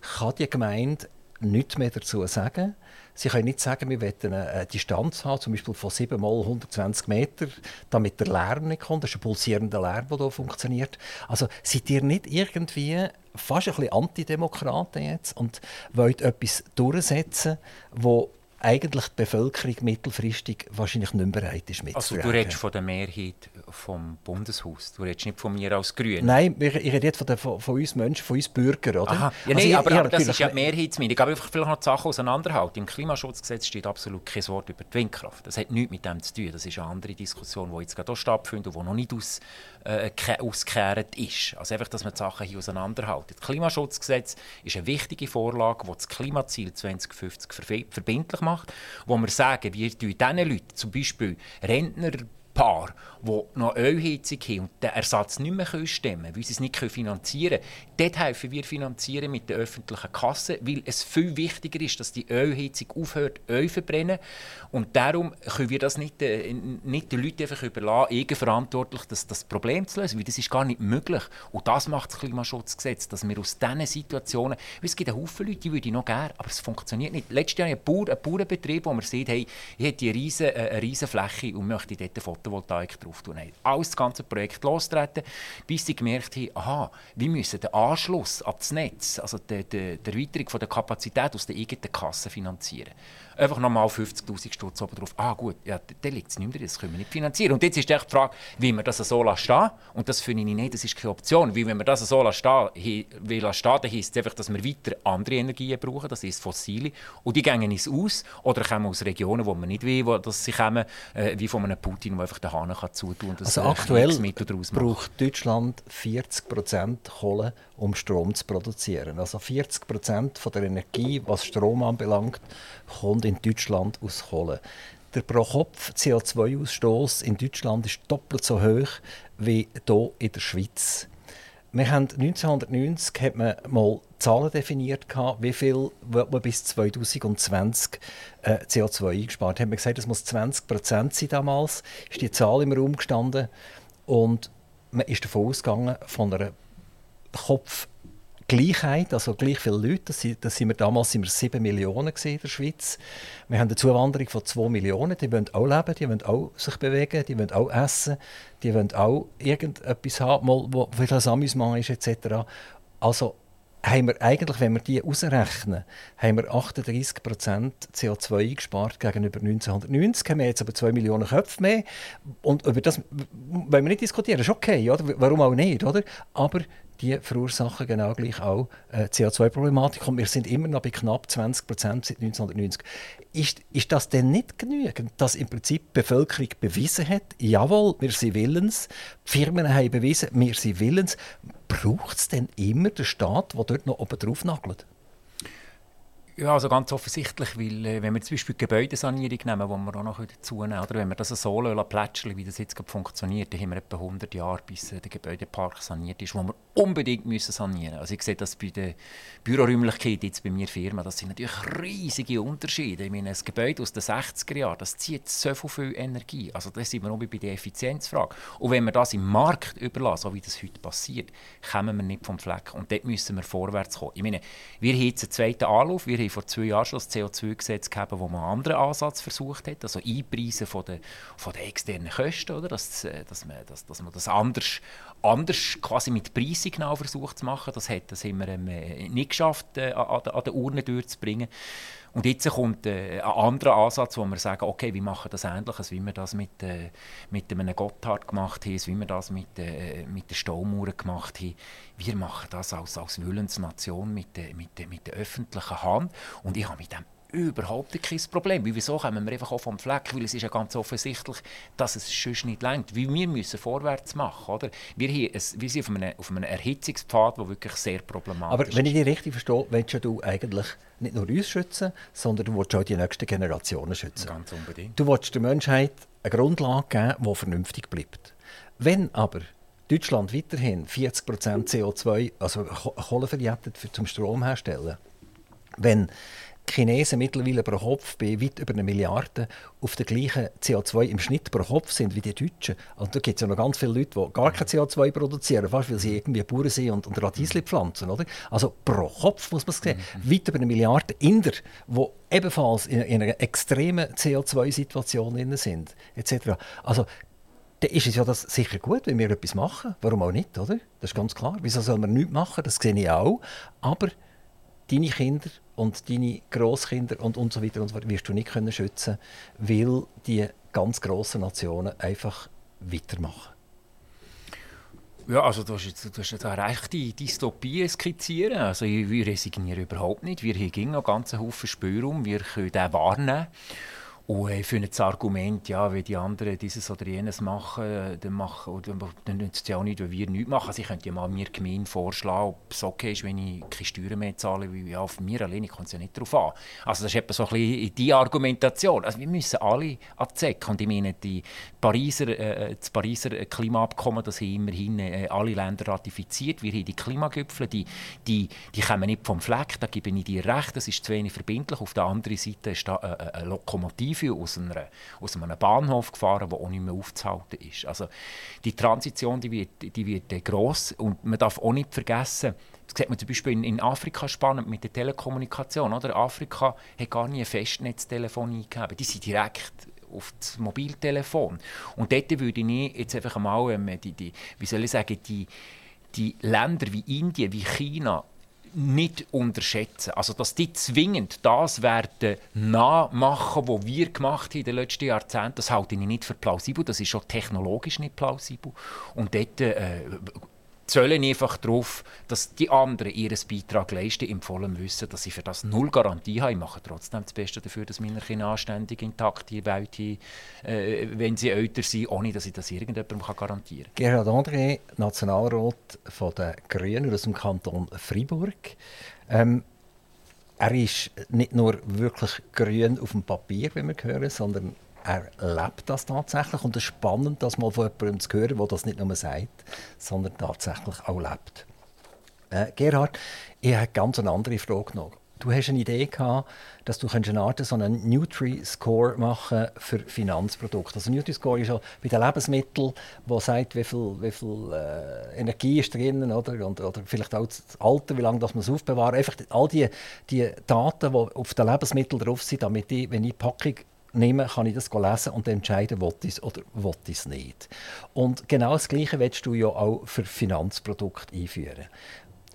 kann die Gemeinde nichts mehr dazu sagen. Sie können nicht sagen, wir wollen eine Distanz haben, zum Beispiel von 7 mal 120 Meter, damit der Lärm nicht kommt. Das ist ein pulsierender Lärm, der hier funktioniert. Also seid ihr nicht irgendwie fast ein bisschen Antidemokraten jetzt und wollt etwas durchsetzen, wo eigentlich die Bevölkerung mittelfristig wahrscheinlich nicht bereit ist mitzutragen. Also du redest von der Mehrheit vom Bundeshaus, du redest nicht von mir als Grünen. Nein, ich rede jetzt von, der, von, von uns Menschen, von uns Bürgern, oder? Aha. Ja, also nein, aber, aber das ist ja die Mehrheitsmeinung. Aber einfach vielleicht noch die Sachen auseinanderhalten. Im Klimaschutzgesetz steht absolut kein Wort über die Windkraft. Das hat nichts mit dem zu tun. Das ist eine andere Diskussion, die jetzt gerade hier stattfindet und die noch nicht aus, äh, ausgekehrt ist. Also einfach, dass man die Sachen hier auseinanderhalten. Das Klimaschutzgesetz ist eine wichtige Vorlage, die das Klimaziel 2050 verbindlich macht, wo wir sagen, wir diesen Leuten, zum Beispiel Rentner, Paar, die noch Ölheizung haben und den Ersatz nicht mehr stemmen können, weil sie es nicht finanzieren können, dort helfen wir finanzieren mit der öffentlichen Kasse, weil es viel wichtiger ist, dass die Ölheizung aufhört, Öl verbrennen. Und darum können wir das nicht, äh, nicht den Leuten einfach überlassen, eigenverantwortlich das, das Problem zu lösen, weil das ist gar nicht möglich. Und das macht das Klimaschutzgesetz, dass wir aus diesen Situationen, weil es gibt einen Haufen Leute, die würde ich noch gerne, aber es funktioniert nicht. Letztes Jahr ein, Bauer, ein Bauernbetrieb, wo man sieht, hey, ich habe äh, eine riesige Fläche und möchte dort ein Photovoltaik drauf tun. Alles das ganze Projekt lostreten, bis sie gemerkt haben, aha, wir müssen den Anschluss an das Netz, also die, die, die Erweiterung der Kapazität aus der eigenen Kasse finanzieren einfach nochmal 50'000 Stutz oben drauf. Ah gut, ja, dann liegt es nicht mehr das können wir nicht finanzieren. Und jetzt ist die Frage, wie wir das so lassen stehen. Und das finde ich nicht, das ist keine Option. Weil wenn wir das so lassen stehen, dann heisst es einfach, dass wir weiter andere Energien brauchen, das ist fossile. Und die gehen uns aus oder kommen aus Regionen, wo man nicht will, wo dass sie kommen, äh, wie von einem Putin, der einfach den Hahn kann zutun und das also aktuell braucht Deutschland 40% Kohle, um Strom zu produzieren. Also 40% der Energie, was Strom anbelangt, kommt in Deutschland aus Kohle. Der Pro-Kopf-CO2-Ausstoß in Deutschland ist doppelt so hoch wie hier in der Schweiz. Wir haben 1990 hat man mal Zahlen definiert, wie viel man bis 2020 äh, CO2 eingespart. Haben wir gesagt, es muss 20 Prozent sein damals. Ist die Zahl im Raum gestanden und man ist davon ausgegangen von einer Kopf Gleichheit, also gleich viele Leute. Das, das sind wir, damals sind wir 7 Millionen in der Schweiz. Wir haben eine Zuwanderung von 2 Millionen. Die wollen auch leben, die wollen auch sich bewegen, die wollen auch essen, die wollen auch irgendetwas haben, mal, wo vielleicht ein Amüsement ist etc. Also haben wir eigentlich, wenn wir die ausrechnen, haben wir 38% CO2 eingespart gegenüber 1990. Haben wir jetzt aber 2 Millionen Köpfe mehr. Und über das wollen wir nicht diskutieren. Das ist okay, oder? warum auch nicht? Oder? Aber die verursachen genau gleich auch äh, CO2-Problematik. Und wir sind immer noch bei knapp 20 Prozent seit 1990. Ist, ist das denn nicht genügend, dass im Prinzip die Bevölkerung bewiesen hat, jawohl, wir sind willens, die Firmen haben bewiesen, wir sind willens. Braucht es denn immer den Staat, der dort noch oben drauf nagelt? Ja, also ganz offensichtlich, weil äh, wenn wir zum Beispiel die Gebäudesanierung nehmen, die wir auch noch dazu nehmen oder wenn wir das so plätschern, wie das jetzt funktioniert, dann haben wir etwa 100 Jahre, bis äh, der Gebäudepark saniert ist, wo wir unbedingt müssen sanieren müssen. Also ich sehe das bei der Büroräumlichkeit jetzt bei mir Firma, das sind natürlich riesige Unterschiede. Ich meine, ein Gebäude aus den 60er Jahren, das zieht so viel Energie. Also das sind wir auch bei der Effizienzfrage. Und wenn wir das im Markt überlassen, so wie das heute passiert, kommen wir nicht vom Fleck. Und dort müssen wir vorwärts kommen. Ich meine, wir haben jetzt einen zweiten Anlauf, wir haben vor zwei Jahren schon das CO2-Gesetz gehabt, wo man einen anderen Ansatz versucht hat, also Einpreisen von den, von den externen Kosten, oder? Dass, äh, dass, man, dass, dass man das anders, anders quasi mit Preisen genau versucht zu machen. Das, hat, das haben wir ähm, nicht geschafft, äh, an, an den Urnen durchzubringen. Und jetzt kommt äh, ein anderer Ansatz, wo wir sagen, okay, wir machen das Ähnliches, wie wir das mit, äh, mit einem Gotthard gemacht haben, wie wir das mit, äh, mit den Staumauern gemacht haben. Wir machen das als, als Willensnation mit, äh, mit, mit der öffentlichen Hand. Und ich habe mit dem überhaupt kein Problem. Weil wieso kommen wir einfach auch vom Fleck? Weil es ist ja ganz offensichtlich, dass es sonst nicht längt. Weil wir müssen vorwärts machen. Oder? Wir, hier, wir sind auf einem, auf einem Erhitzungspfad, der wirklich sehr problematisch ist. Aber wenn ich dich richtig verstehe, willst du eigentlich nicht nur uns schützen, sondern du willst auch die nächsten Generationen schützen. Ganz unbedingt. Du willst der Menschheit eine Grundlage geben, die vernünftig bleibt. Wenn aber Deutschland weiterhin 40% CO2, also Kohle verjettet zum Strom herstellen, wenn Chinesen mittlerweile pro Kopf bei weit über einer Milliarde auf der gleichen CO2 im Schnitt pro Kopf sind wie die Deutschen. Und da gibt es ja noch ganz viele Leute, die gar kein CO2 produzieren, fast weil sie irgendwie Bauern sind und, und Radiesli pflanzen. Oder? Also pro Kopf muss man es sehen. Mhm. Weit über eine Milliarde Inder, die ebenfalls in, in einer extremen CO2-Situation sind, etc. Also dann ist es ja das sicher gut, wenn wir etwas machen. Warum auch nicht, oder? Das ist ganz klar. Wieso soll man nichts machen? Das sehe ich auch. Aber deine Kinder und deine Großkinder und, und so weiter und so weiter wirst du nicht können schützen, weil die ganz grossen Nationen einfach weitermachen. Ja, also du hast jetzt, eine rechte Dystopie skizzieren. Also wir resignieren überhaupt nicht. Wir haben noch ganz Haufen Spielraum. Wir können den wahrnehmen. Und ich finde das Argument, ja, wenn die anderen dieses oder jenes machen, dann, machen, dann nützt es ja auch nicht, wenn wir nichts machen. Also ich könnte ja mal mir gemein vorschlagen, ob es okay ist, wenn ich keine Steuern mehr zahle, weil ja, auf mir alleine kommt es ja nicht darauf an. Also das ist etwa so ein bisschen die Argumentation. Also wir müssen alle an die Zecke. Und ich meine, die Pariser, äh, das Pariser Klimaabkommen, das haben immerhin äh, alle Länder ratifiziert. Wir haben die Klimagipfel, die, die, die kommen nicht vom Fleck, da gebe ich dir recht, das ist zu wenig verbindlich. Auf der anderen Seite ist da äh, eine Lokomotive Tiefel aus, einer, aus einem Bahnhof gefahren, der auch nicht mehr aufzuhalten ist. Also die Transition die wird, die wird gross und man darf auch nicht vergessen, das sieht man zum Beispiel in, in, Afrika spannend mit der Telekommunikation. Oder? Afrika hat gar nie ein Festnetztelefon eingegeben. Die sind direkt auf das Mobiltelefon. Und dort würde ich jetzt einfach mal, ähm, die, die, wie soll ich sagen, die, die Länder wie Indien, wie China nicht unterschätzen. Also, dass die zwingend das werden nachmachen, was wir gemacht haben in den letzten Jahrzehnten, das halte ich nicht für plausibel. Das ist schon technologisch nicht plausibel. Und dort äh, zählen einfach darauf, dass die anderen ihren Beitrag leisten, im vollen Wissen, dass sie für das null Garantie haben. Ich mache trotzdem das Beste dafür, dass meine Kinder anständig intakt in Welt haben, äh, wenn sie älter sind, ohne dass ich das irgendjemandem garantieren kann. Gerhard André, Nationalrat von der Grünen aus dem Kanton Freiburg. Ähm, er ist nicht nur wirklich grün auf dem Papier, wie wir hören, sondern er lebt das tatsächlich. Und es ist spannend, das mal von jemandem zu hören, der das nicht nur sagt, sondern tatsächlich auch lebt. Äh, Gerhard, ich habe eine ganz andere Frage noch. Du hast eine Idee gehabt, dass du eine Art so einen Nutri-Score machen für Finanzprodukte. Also Nutri-Score ist ja bei den Lebensmitteln, wo sagt, wie viel, wie viel äh, Energie ist drin oder? Und, oder vielleicht auch das Alter, wie lange das man es aufbewahren. Einfach all die, die Daten, die auf den Lebensmitteln drauf sind, damit ich, wenn ich Packung nehme, kann ich das lesen und entscheiden, will ich oder will ich nicht. Und genau das Gleiche willst du ja auch für Finanzprodukte einführen.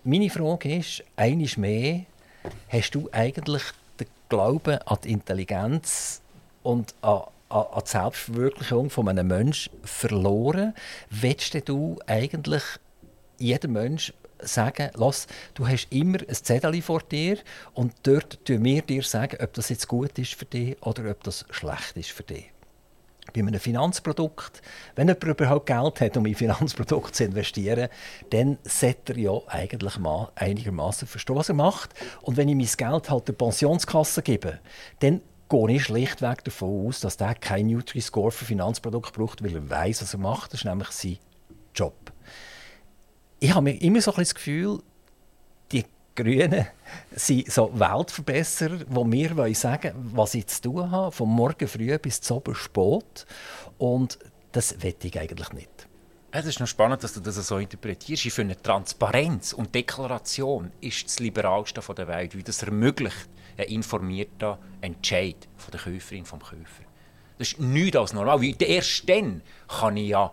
Meine Frage ist, eines mehr, hast du eigentlich den Glauben an die Intelligenz und an, an, die Selbstverwirklichung von einem Menschen verloren? Willst du eigentlich jeder Mensch sagen, lass, du hast immer ein Zettel vor dir und dort tun wir dir sagen, ob das jetzt gut ist für dich oder ob das schlecht ist für dich. Bei einem Finanzprodukt, wenn jemand überhaupt Geld hat, um in Finanzprodukte zu investieren, dann sollte er ja eigentlich mal einigermaßen verstehen, was er macht. Und wenn ich mein Geld halt der Pensionskasse gebe, dann gehe ich schlichtweg davon aus, dass der kein Nutri-Score für Finanzprodukte braucht, weil er weiß, was er macht. Das ist nämlich sein Job ich habe immer so ein das Gefühl, die Grünen sind so Weltverbesserer, wir wollen sagen was ich zu tun habe, vom Morgen früh bis zum spät. Und das wette ich eigentlich nicht. Es ist noch spannend, dass du das so interpretierst. Ich finde, Transparenz und Deklaration ist das Liberalste der Welt, weil das ermöglicht einen informierten Entscheid von der Käuferin vom Käufer. Das ist nichts als normal. Weil erst dann kann ich ja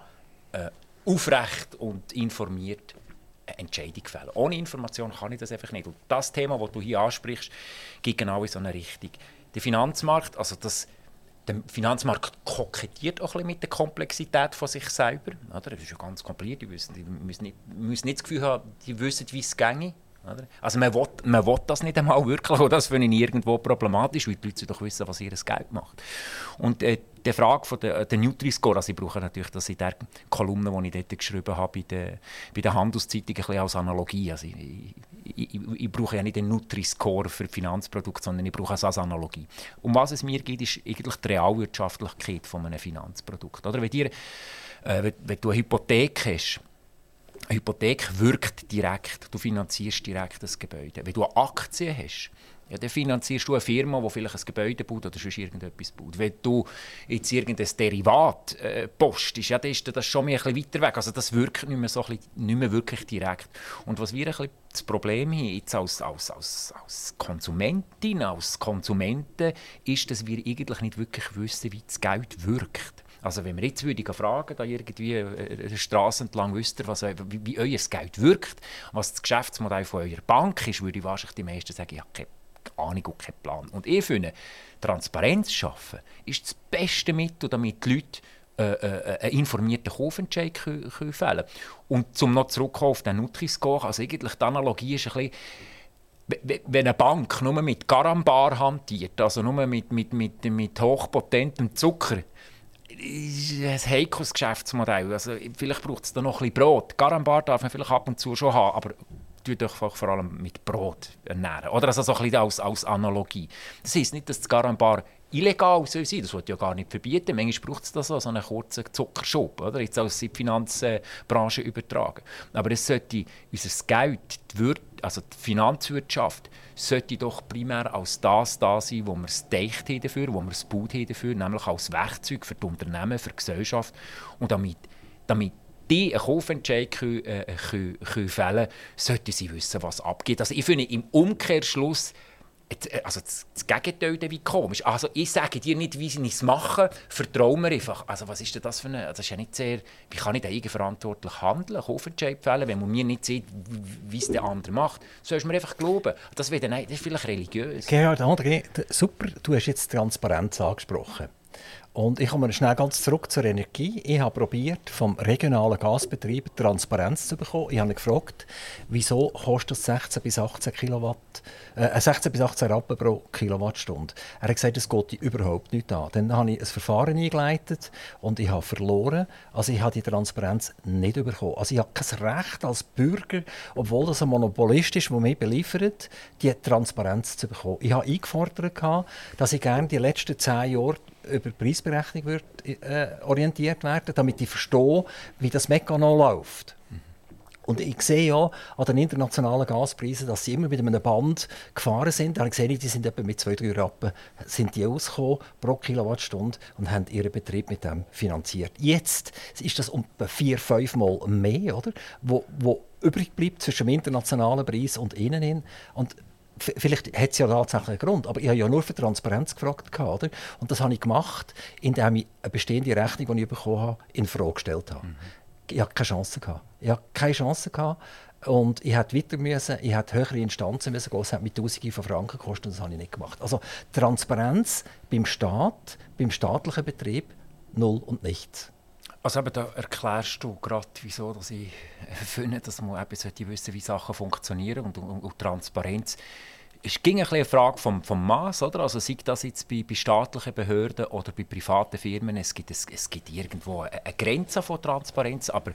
äh, aufrecht und informiert eine Entscheidung fällen. Ohne Information kann ich das einfach nicht. Und das Thema, das du hier ansprichst, geht genau in so eine Richtung. Der Finanzmarkt, also das, der Finanzmarkt kokettiert auch ein mit der Komplexität von sich selber. Das ist ja ganz kompliziert. Die müssen, nicht, müssen nicht das Gefühl haben, die wissen, wie es ginge. Oder? Also man will, man will das nicht einmal wirklich, und das finde ich irgendwo problematisch, weil die Leute doch wissen, was ihr Geld macht. Und äh, die Frage von der, der Nutri-Score, also ich brauche natürlich das in der Kolumne, die ich dort geschrieben habe, bei der, bei der Handelszeitung, ein als Analogie. Also ich, ich, ich, ich brauche ja nicht den Nutri-Score für Finanzprodukte, sondern ich brauche es als Analogie. Um was es mir geht, ist eigentlich die Realwirtschaftlichkeit von einem Finanzprodukt. Oder wenn, dir, äh, wenn, wenn du eine Hypothek hast, eine Hypothek wirkt direkt, du finanzierst direkt das Gebäude. Wenn du eine Aktie hast, ja, dann finanzierst du eine Firma, die vielleicht ein Gebäude baut oder sonst irgendetwas baut. Wenn du jetzt irgendein Derivat äh, postest, ja, dann ist das schon ein bisschen weiter weg. Also das wirkt nicht mehr, so bisschen, nicht mehr wirklich direkt. Und was wir ein bisschen das Problem haben, jetzt als, als, als, als Konsumentin, als Konsumenten, ist, dass wir eigentlich nicht wirklich wissen, wie das Geld wirkt. Also wenn wir jetzt würde fragen, da irgendwie äh, eine Straße entlang wüsste, was, wie, wie euer Geld wirkt, was das Geschäftsmodell von eurer Bank ist, würde ich wahrscheinlich die meisten sagen, ich habe keine Ahnung und keinen Plan. Und ich finde, Transparenz schaffen ist das beste Mittel, damit die Leute äh, äh, einen informierten Kaufentscheid können, können fällen. Und zum noch zurückkommen auf den Nutri-Score, also eigentlich die Analogie ist ein bisschen, wenn eine Bank nur mit Garambar hantiert, also nur mit, mit, mit, mit hochpotentem Zucker, ein heikles Geschäftsmodell. Also, vielleicht braucht es da noch ein bisschen Brot. Garambar darf man vielleicht ab und zu schon haben, aber tut euch vor allem mit Brot ernähren. Oder also so ein bisschen als, als Analogie. Das heisst nicht, dass das Garambar illegal soll. Das wird ja gar nicht verbieten. Manchmal braucht es da so, einen kurzen Zuckerschub, oder? jetzt als die Finanzbranche übertragen. Aber es sollte unser Geld, die, also die Finanzwirtschaft, sollte doch primär als das da sein, wo wir es deicht haben dafür, wo wir es gebaut haben nämlich als Werkzeug für die Unternehmen, für die Gesellschaft. Und damit, damit die einen Kaufentscheid können, äh, können, können fällen sollten sie wissen, was abgeht. Also ich finde im Umkehrschluss also das, das Gegenteil wie komisch. Also ich sage dir nicht, wie sie es machen, vertraue mir einfach. Also was ist denn das für eine, das ist ja nicht sehr, wie kann ich da eigenverantwortlich handeln, Kaufentscheid fällen, wenn man mir nicht sieht, wie es der andere macht. Sollst du mir einfach glauben. Das, wäre, nein, das ist vielleicht religiös. Gerhard André, super, du hast jetzt Transparenz angesprochen. Und ich komme schnell ganz zurück zur Energie. Ich habe probiert, vom regionalen Gasbetrieb Transparenz zu bekommen. Ich habe gefragt, wieso kostet das 16 bis 18 Kilowatt, äh, 16 bis 18 Rappen pro Kilowattstunde. Er hat gesagt, es geht überhaupt nicht an. Dann habe ich ein Verfahren eingeleitet und ich habe verloren. Also ich habe die Transparenz nicht bekommen. Also ich habe kein Recht als Bürger, obwohl das ein Monopolist ist, der mich beliefert, die Transparenz zu bekommen. Ich habe eingefordert, dass ich gerne die letzten zehn Jahre über Preisberechnung wird, äh, orientiert werden, damit ich verstehe, wie das Mechanismus läuft. Und ich sehe ja an den internationalen Gaspreisen, dass sie immer mit einem Band gefahren sind. Da habe ich die sind etwa mit 2-3 Rappen sind die ausgekommen pro Kilowattstunde und haben ihren Betrieb mit dem finanziert. Jetzt ist das um 4-5 Mal mehr, oder? Wo, wo übrig bleibt zwischen dem internationalen Preis und ihnen. Und vielleicht hat es ja tatsächlich einen Grund, aber ich habe ja nur für Transparenz gefragt. Oder? Und das habe ich gemacht, indem ich eine bestehende Rechnung, die ich bekommen habe, in Frage gestellt habe. Mhm. Ich hatte keine Chance. Gehabt. Ich hatte keine Chance. Gehabt. Und ich hätte weiter müssen, ich hätte höhere Instanzen müssen gehen. Es hat mit Tausenden von Franken gekostet und das habe ich nicht gemacht. Also Transparenz beim Staat, beim staatlichen Betrieb, null und nichts. Also eben, da erklärst du gerade, wieso dass ich finde, dass man eben wissen wie Sachen funktionieren und, und, und Transparenz es ging ein eine Frage vom, vom Maß, oder? Also sei das jetzt bei, bei, staatlichen Behörden oder bei privaten Firmen, es gibt, es, es gibt irgendwo eine, eine Grenze von Transparenz, aber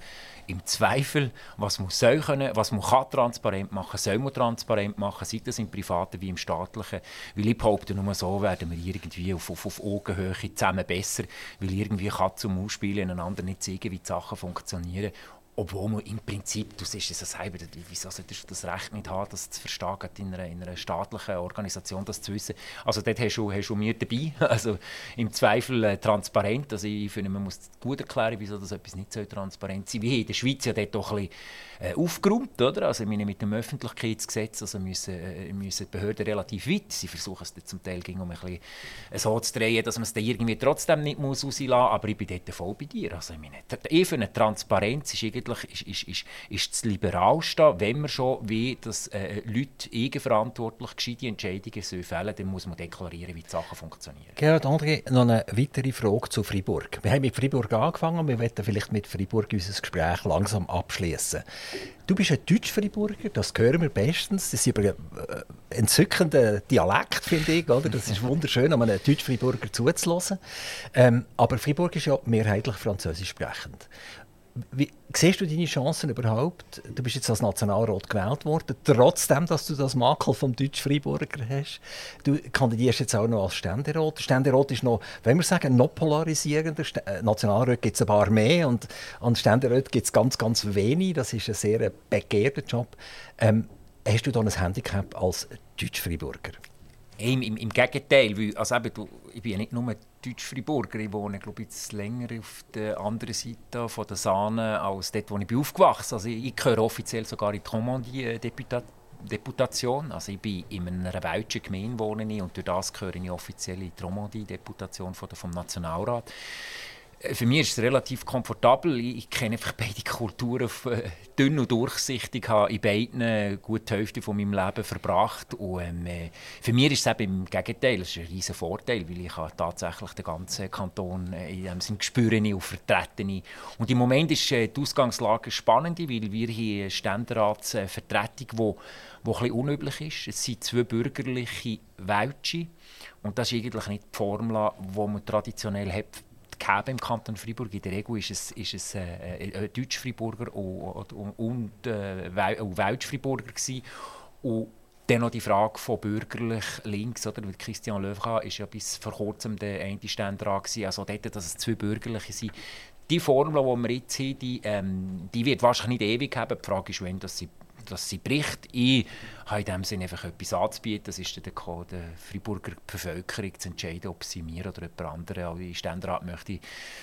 im Zweifel, was man soll können, was man kann transparent machen, soll man transparent machen, sei das im privaten wie im staatlichen, weil ich behaupte, nur so werden wir irgendwie auf, auf, auf Augenhöhe zusammen besser, weil irgendwie kann zum Ausspielen einander nicht zeigen, wie die Sachen funktionieren obwohl man im Prinzip, du siehst es selber, wieso solltest du das Recht nicht haben, das zu verstehen, in einer, in einer staatlichen Organisation das zu wissen. Also dort hast du, hast du mir dabei, also im Zweifel äh, transparent. Also ich finde, man muss gut erklären, wieso das etwas nicht so transparent sein. Wie in der Schweiz ja dort doch ein bisschen äh, aufgeräumt, oder? Also meine, mit dem Öffentlichkeitsgesetz also müssen, äh, müssen die Behörden relativ weit, sie versuchen es zum Teil um ein bisschen äh, so zu drehen, dass man es irgendwie trotzdem nicht muss rauslassen muss, aber ich bin dort voll bei dir. Also ich, meine, ich finde, Transparenz ist eigentlich ist, ist, ist, ist das Liberalste, wenn man schon will, dass äh, Leute eigenverantwortlich gescheite Entscheidungen fällen sollen, dann muss man deklarieren, wie die Sachen funktionieren. Gerhard André, noch eine weitere Frage zu Freiburg. Wir haben mit Freiburg angefangen wir wollen vielleicht mit Freiburg unser Gespräch langsam abschließen. Du bist ein Deutsch-Freiburger, das hören wir bestens. Das ist ein äh, entzückender Dialekt, finde ich. Oder? Das ist wunderschön, um einen Deutsch-Freiburger zuzulassen. Ähm, aber Freiburg ist ja mehrheitlich französisch sprechend. Wie siehst du deine Chancen überhaupt? Du bist jetzt als Nationalrat gewählt worden, trotzdem, dass du das Makel vom Deutsch-Freiburger hast. Du kandidierst jetzt auch noch als Ständerat. Der Ständerat ist noch, wenn wir sagen, noch polarisierender. Äh, Nationalrat gibt es ein paar mehr und an Ständerat gibt es ganz, ganz wenig. Das ist ein sehr begehrter Job. Ähm, hast du da ein Handicap als Deutsch-Freiburger? Im, im, Im, Gegenteil, weil, also eben, du, ich bin ja nicht nur Deutsch-Freiburger, ich wohne glaube jetzt länger auf der anderen Seite von der Sahne als dort, wo ich bin aufgewachsen bin. Also ich, ich gehöre offiziell sogar in die Romandie-Deputation. Also ich bin in einer welschen Gemeinde wohne ich, und durch das gehöre ich offiziell in die Romandie-Deputation vom Nationalrat. Äh, für mich ist es relativ komfortabel. Ich, kenne einfach beide Kulturen äh, dünn und durchsichtig. Ich habe in beiden gut die Hälfte von meinem Leben verbracht. Und, ähm, äh, für mich ist es eben im Gegenteil. Das ist ein riesiger Vorteil, weil ich tatsächlich den ganzen Kanton äh, in dem Sinn spüren und vertreten. Und im Moment ist äh, die Ausgangslage spannend, weil wir hier eine Ständeratsvertretung, die wo ein unüblich ist. Es sind zwei bürgerliche Weltsche. Und das ist eigentlich nicht die Formel, die man traditionell hat gegeben im Kanton Freiburg. In der Regel ist es, ist es äh, äh, Deutsch-Freiburger und, und, und äh, Welsch-Freiburger Und dann noch die Frage von bürgerlich links, oder? Weil Christian Löwra ist ja bis vor kurzem der eine Ständerat gewesen. Also dort, dass es zwei bürgerliche sind. Die Formel, die wir jetzt haben, die, ähm, die wird wahrscheinlich nicht ewig haben. Die Frage ist, wenn dass sie dass sie bricht. Ich habe in dem Sinne einfach etwas anzubieten. Das ist der Code der Freiburger Bevölkerung zu entscheiden, ob sie mir oder jemand anderen in Ständerat möchte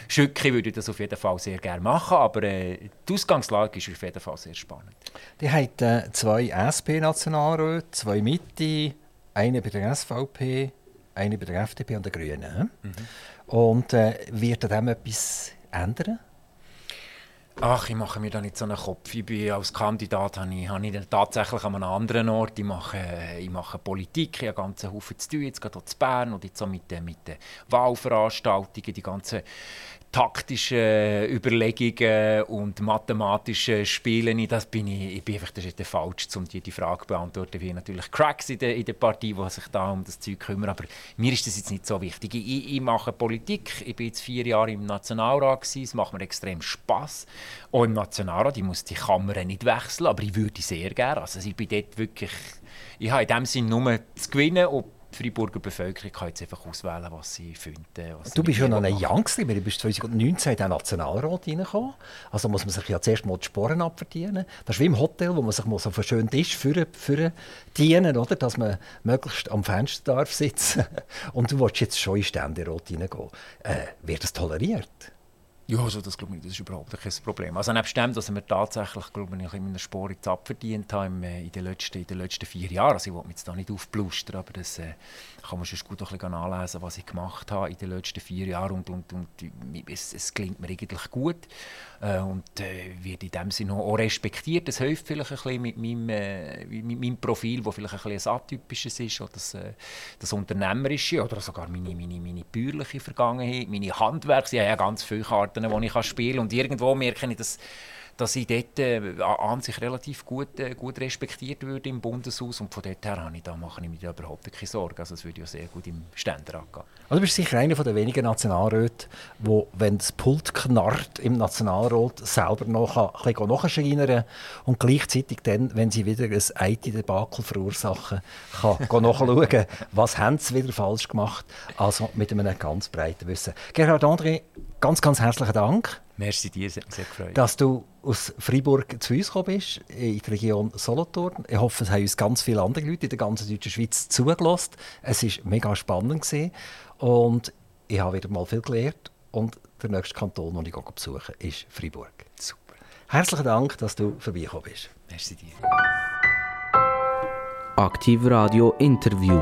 schicken. würde ich das auf jeden Fall sehr gerne machen. Aber äh, die Ausgangslage ist auf jeden Fall sehr spannend. Die hat äh, zwei SP-Nationalräte, zwei Mitte, eine bei der SVP, eine bei der FDP und den Grünen. Mhm. Und äh, wird an dem etwas ändern? Ach, ich mache mir da nicht so einen Kopf. Ich bin als Kandidat habe ich, habe ich tatsächlich an einem anderen Ort. Ich mache, ich mache Politik, ich habe einen ganzen Haufen zu tun, jetzt gerade hier in Bern und jetzt so mit, mit den Wahlveranstaltungen, die ganzen taktischen Überlegungen und mathematischen Spielen, das bin ich, ich bin einfach das ist falsch, um die, die Frage zu beantworten, wie natürlich Cracks in der, in der Partie, die sich da um das Zeug kümmern, aber mir ist das jetzt nicht so wichtig. Ich, ich mache Politik, ich bin jetzt vier Jahre im Nationalrat es macht mir extrem Spaß. Auch im Nationalrat, ich muss die Kamera nicht wechseln, aber ich würde sehr gerne, also ich bin dort wirklich, ich habe in dem Sinne nur zu gewinnen und die Freiburger Bevölkerung kann jetzt einfach auswählen, was sie finden. Was du bist ja noch ein Youngster, du bist 2019 in den Nationalrat reingekommen. Also muss man sich ja zuerst mal die Sporen abverdienen. Das ist wie im Hotel, wo man sich mal so auf einen schönen Tisch für, für dienen, oder? dass man möglichst am Fenster darf sitzen Und du willst jetzt schon in Ständerat reingehen. Äh, wird das toleriert? Ja, also das, glaube ich, das ist überhaupt kein Problem. Also nebst dem, dass wir tatsächlich, glaube ich, in meiner Sport jetzt abverdient haben äh, in den letzten, in den letzten vier Jahren. Also ich will mich jetzt da nicht aufblustern, aber das äh, kann man schon gut ein bisschen anlesen, was ich gemacht habe in den letzten vier Jahren und, und, und es, es klingt mir eigentlich gut äh, und äh, wird in dem Sinne auch respektiert. Das hilft vielleicht ein bisschen mit meinem, äh, mit meinem Profil, das vielleicht ein bisschen ein atypisches ist, oder das, äh, das Unternehmerische oder sogar meine, meine, meine bäuerliche Vergangenheit, meine Handwerke. Ich habe ja ganz viele Karten, die ich spielen kann und irgendwo merke ich, dass dass ich dort äh, an sich relativ gut, äh, gut respektiert würde im Bundeshaus. Und von dort her habe ich, da mache ich mir da überhaupt keine Sorgen. Also es würde ja sehr gut im Ständerat gehen. Also du bist sicher einer der wenigen Nationalräte, wo, wenn das Pult knarrt im Nationalrat, selber noch ein bisschen nachschreinern und gleichzeitig dann, wenn sie wieder ein IT-Debakel verursachen, kann nachschauen, was haben sie wieder falsch gemacht. Also mit einem ganz breiten Wissen. Gerhard André, ganz, ganz herzlichen Dank. Merci dir, sehr gefreut. Dass du aus Freiburg zu uns gekommen bist, in die Region Solothurn. Ich hoffe, es haben uns ganz viele andere Leute in der ganzen deutschen Schweiz zugelassen. Es war mega spannend. Gewesen. Und ich habe wieder mal viel gelernt. Und der nächste Kanton, den ich besuche, ist Freiburg. Super. Herzlichen Dank, dass du vorbeigekommen bist. Merci dir. Aktiv Radio Interview.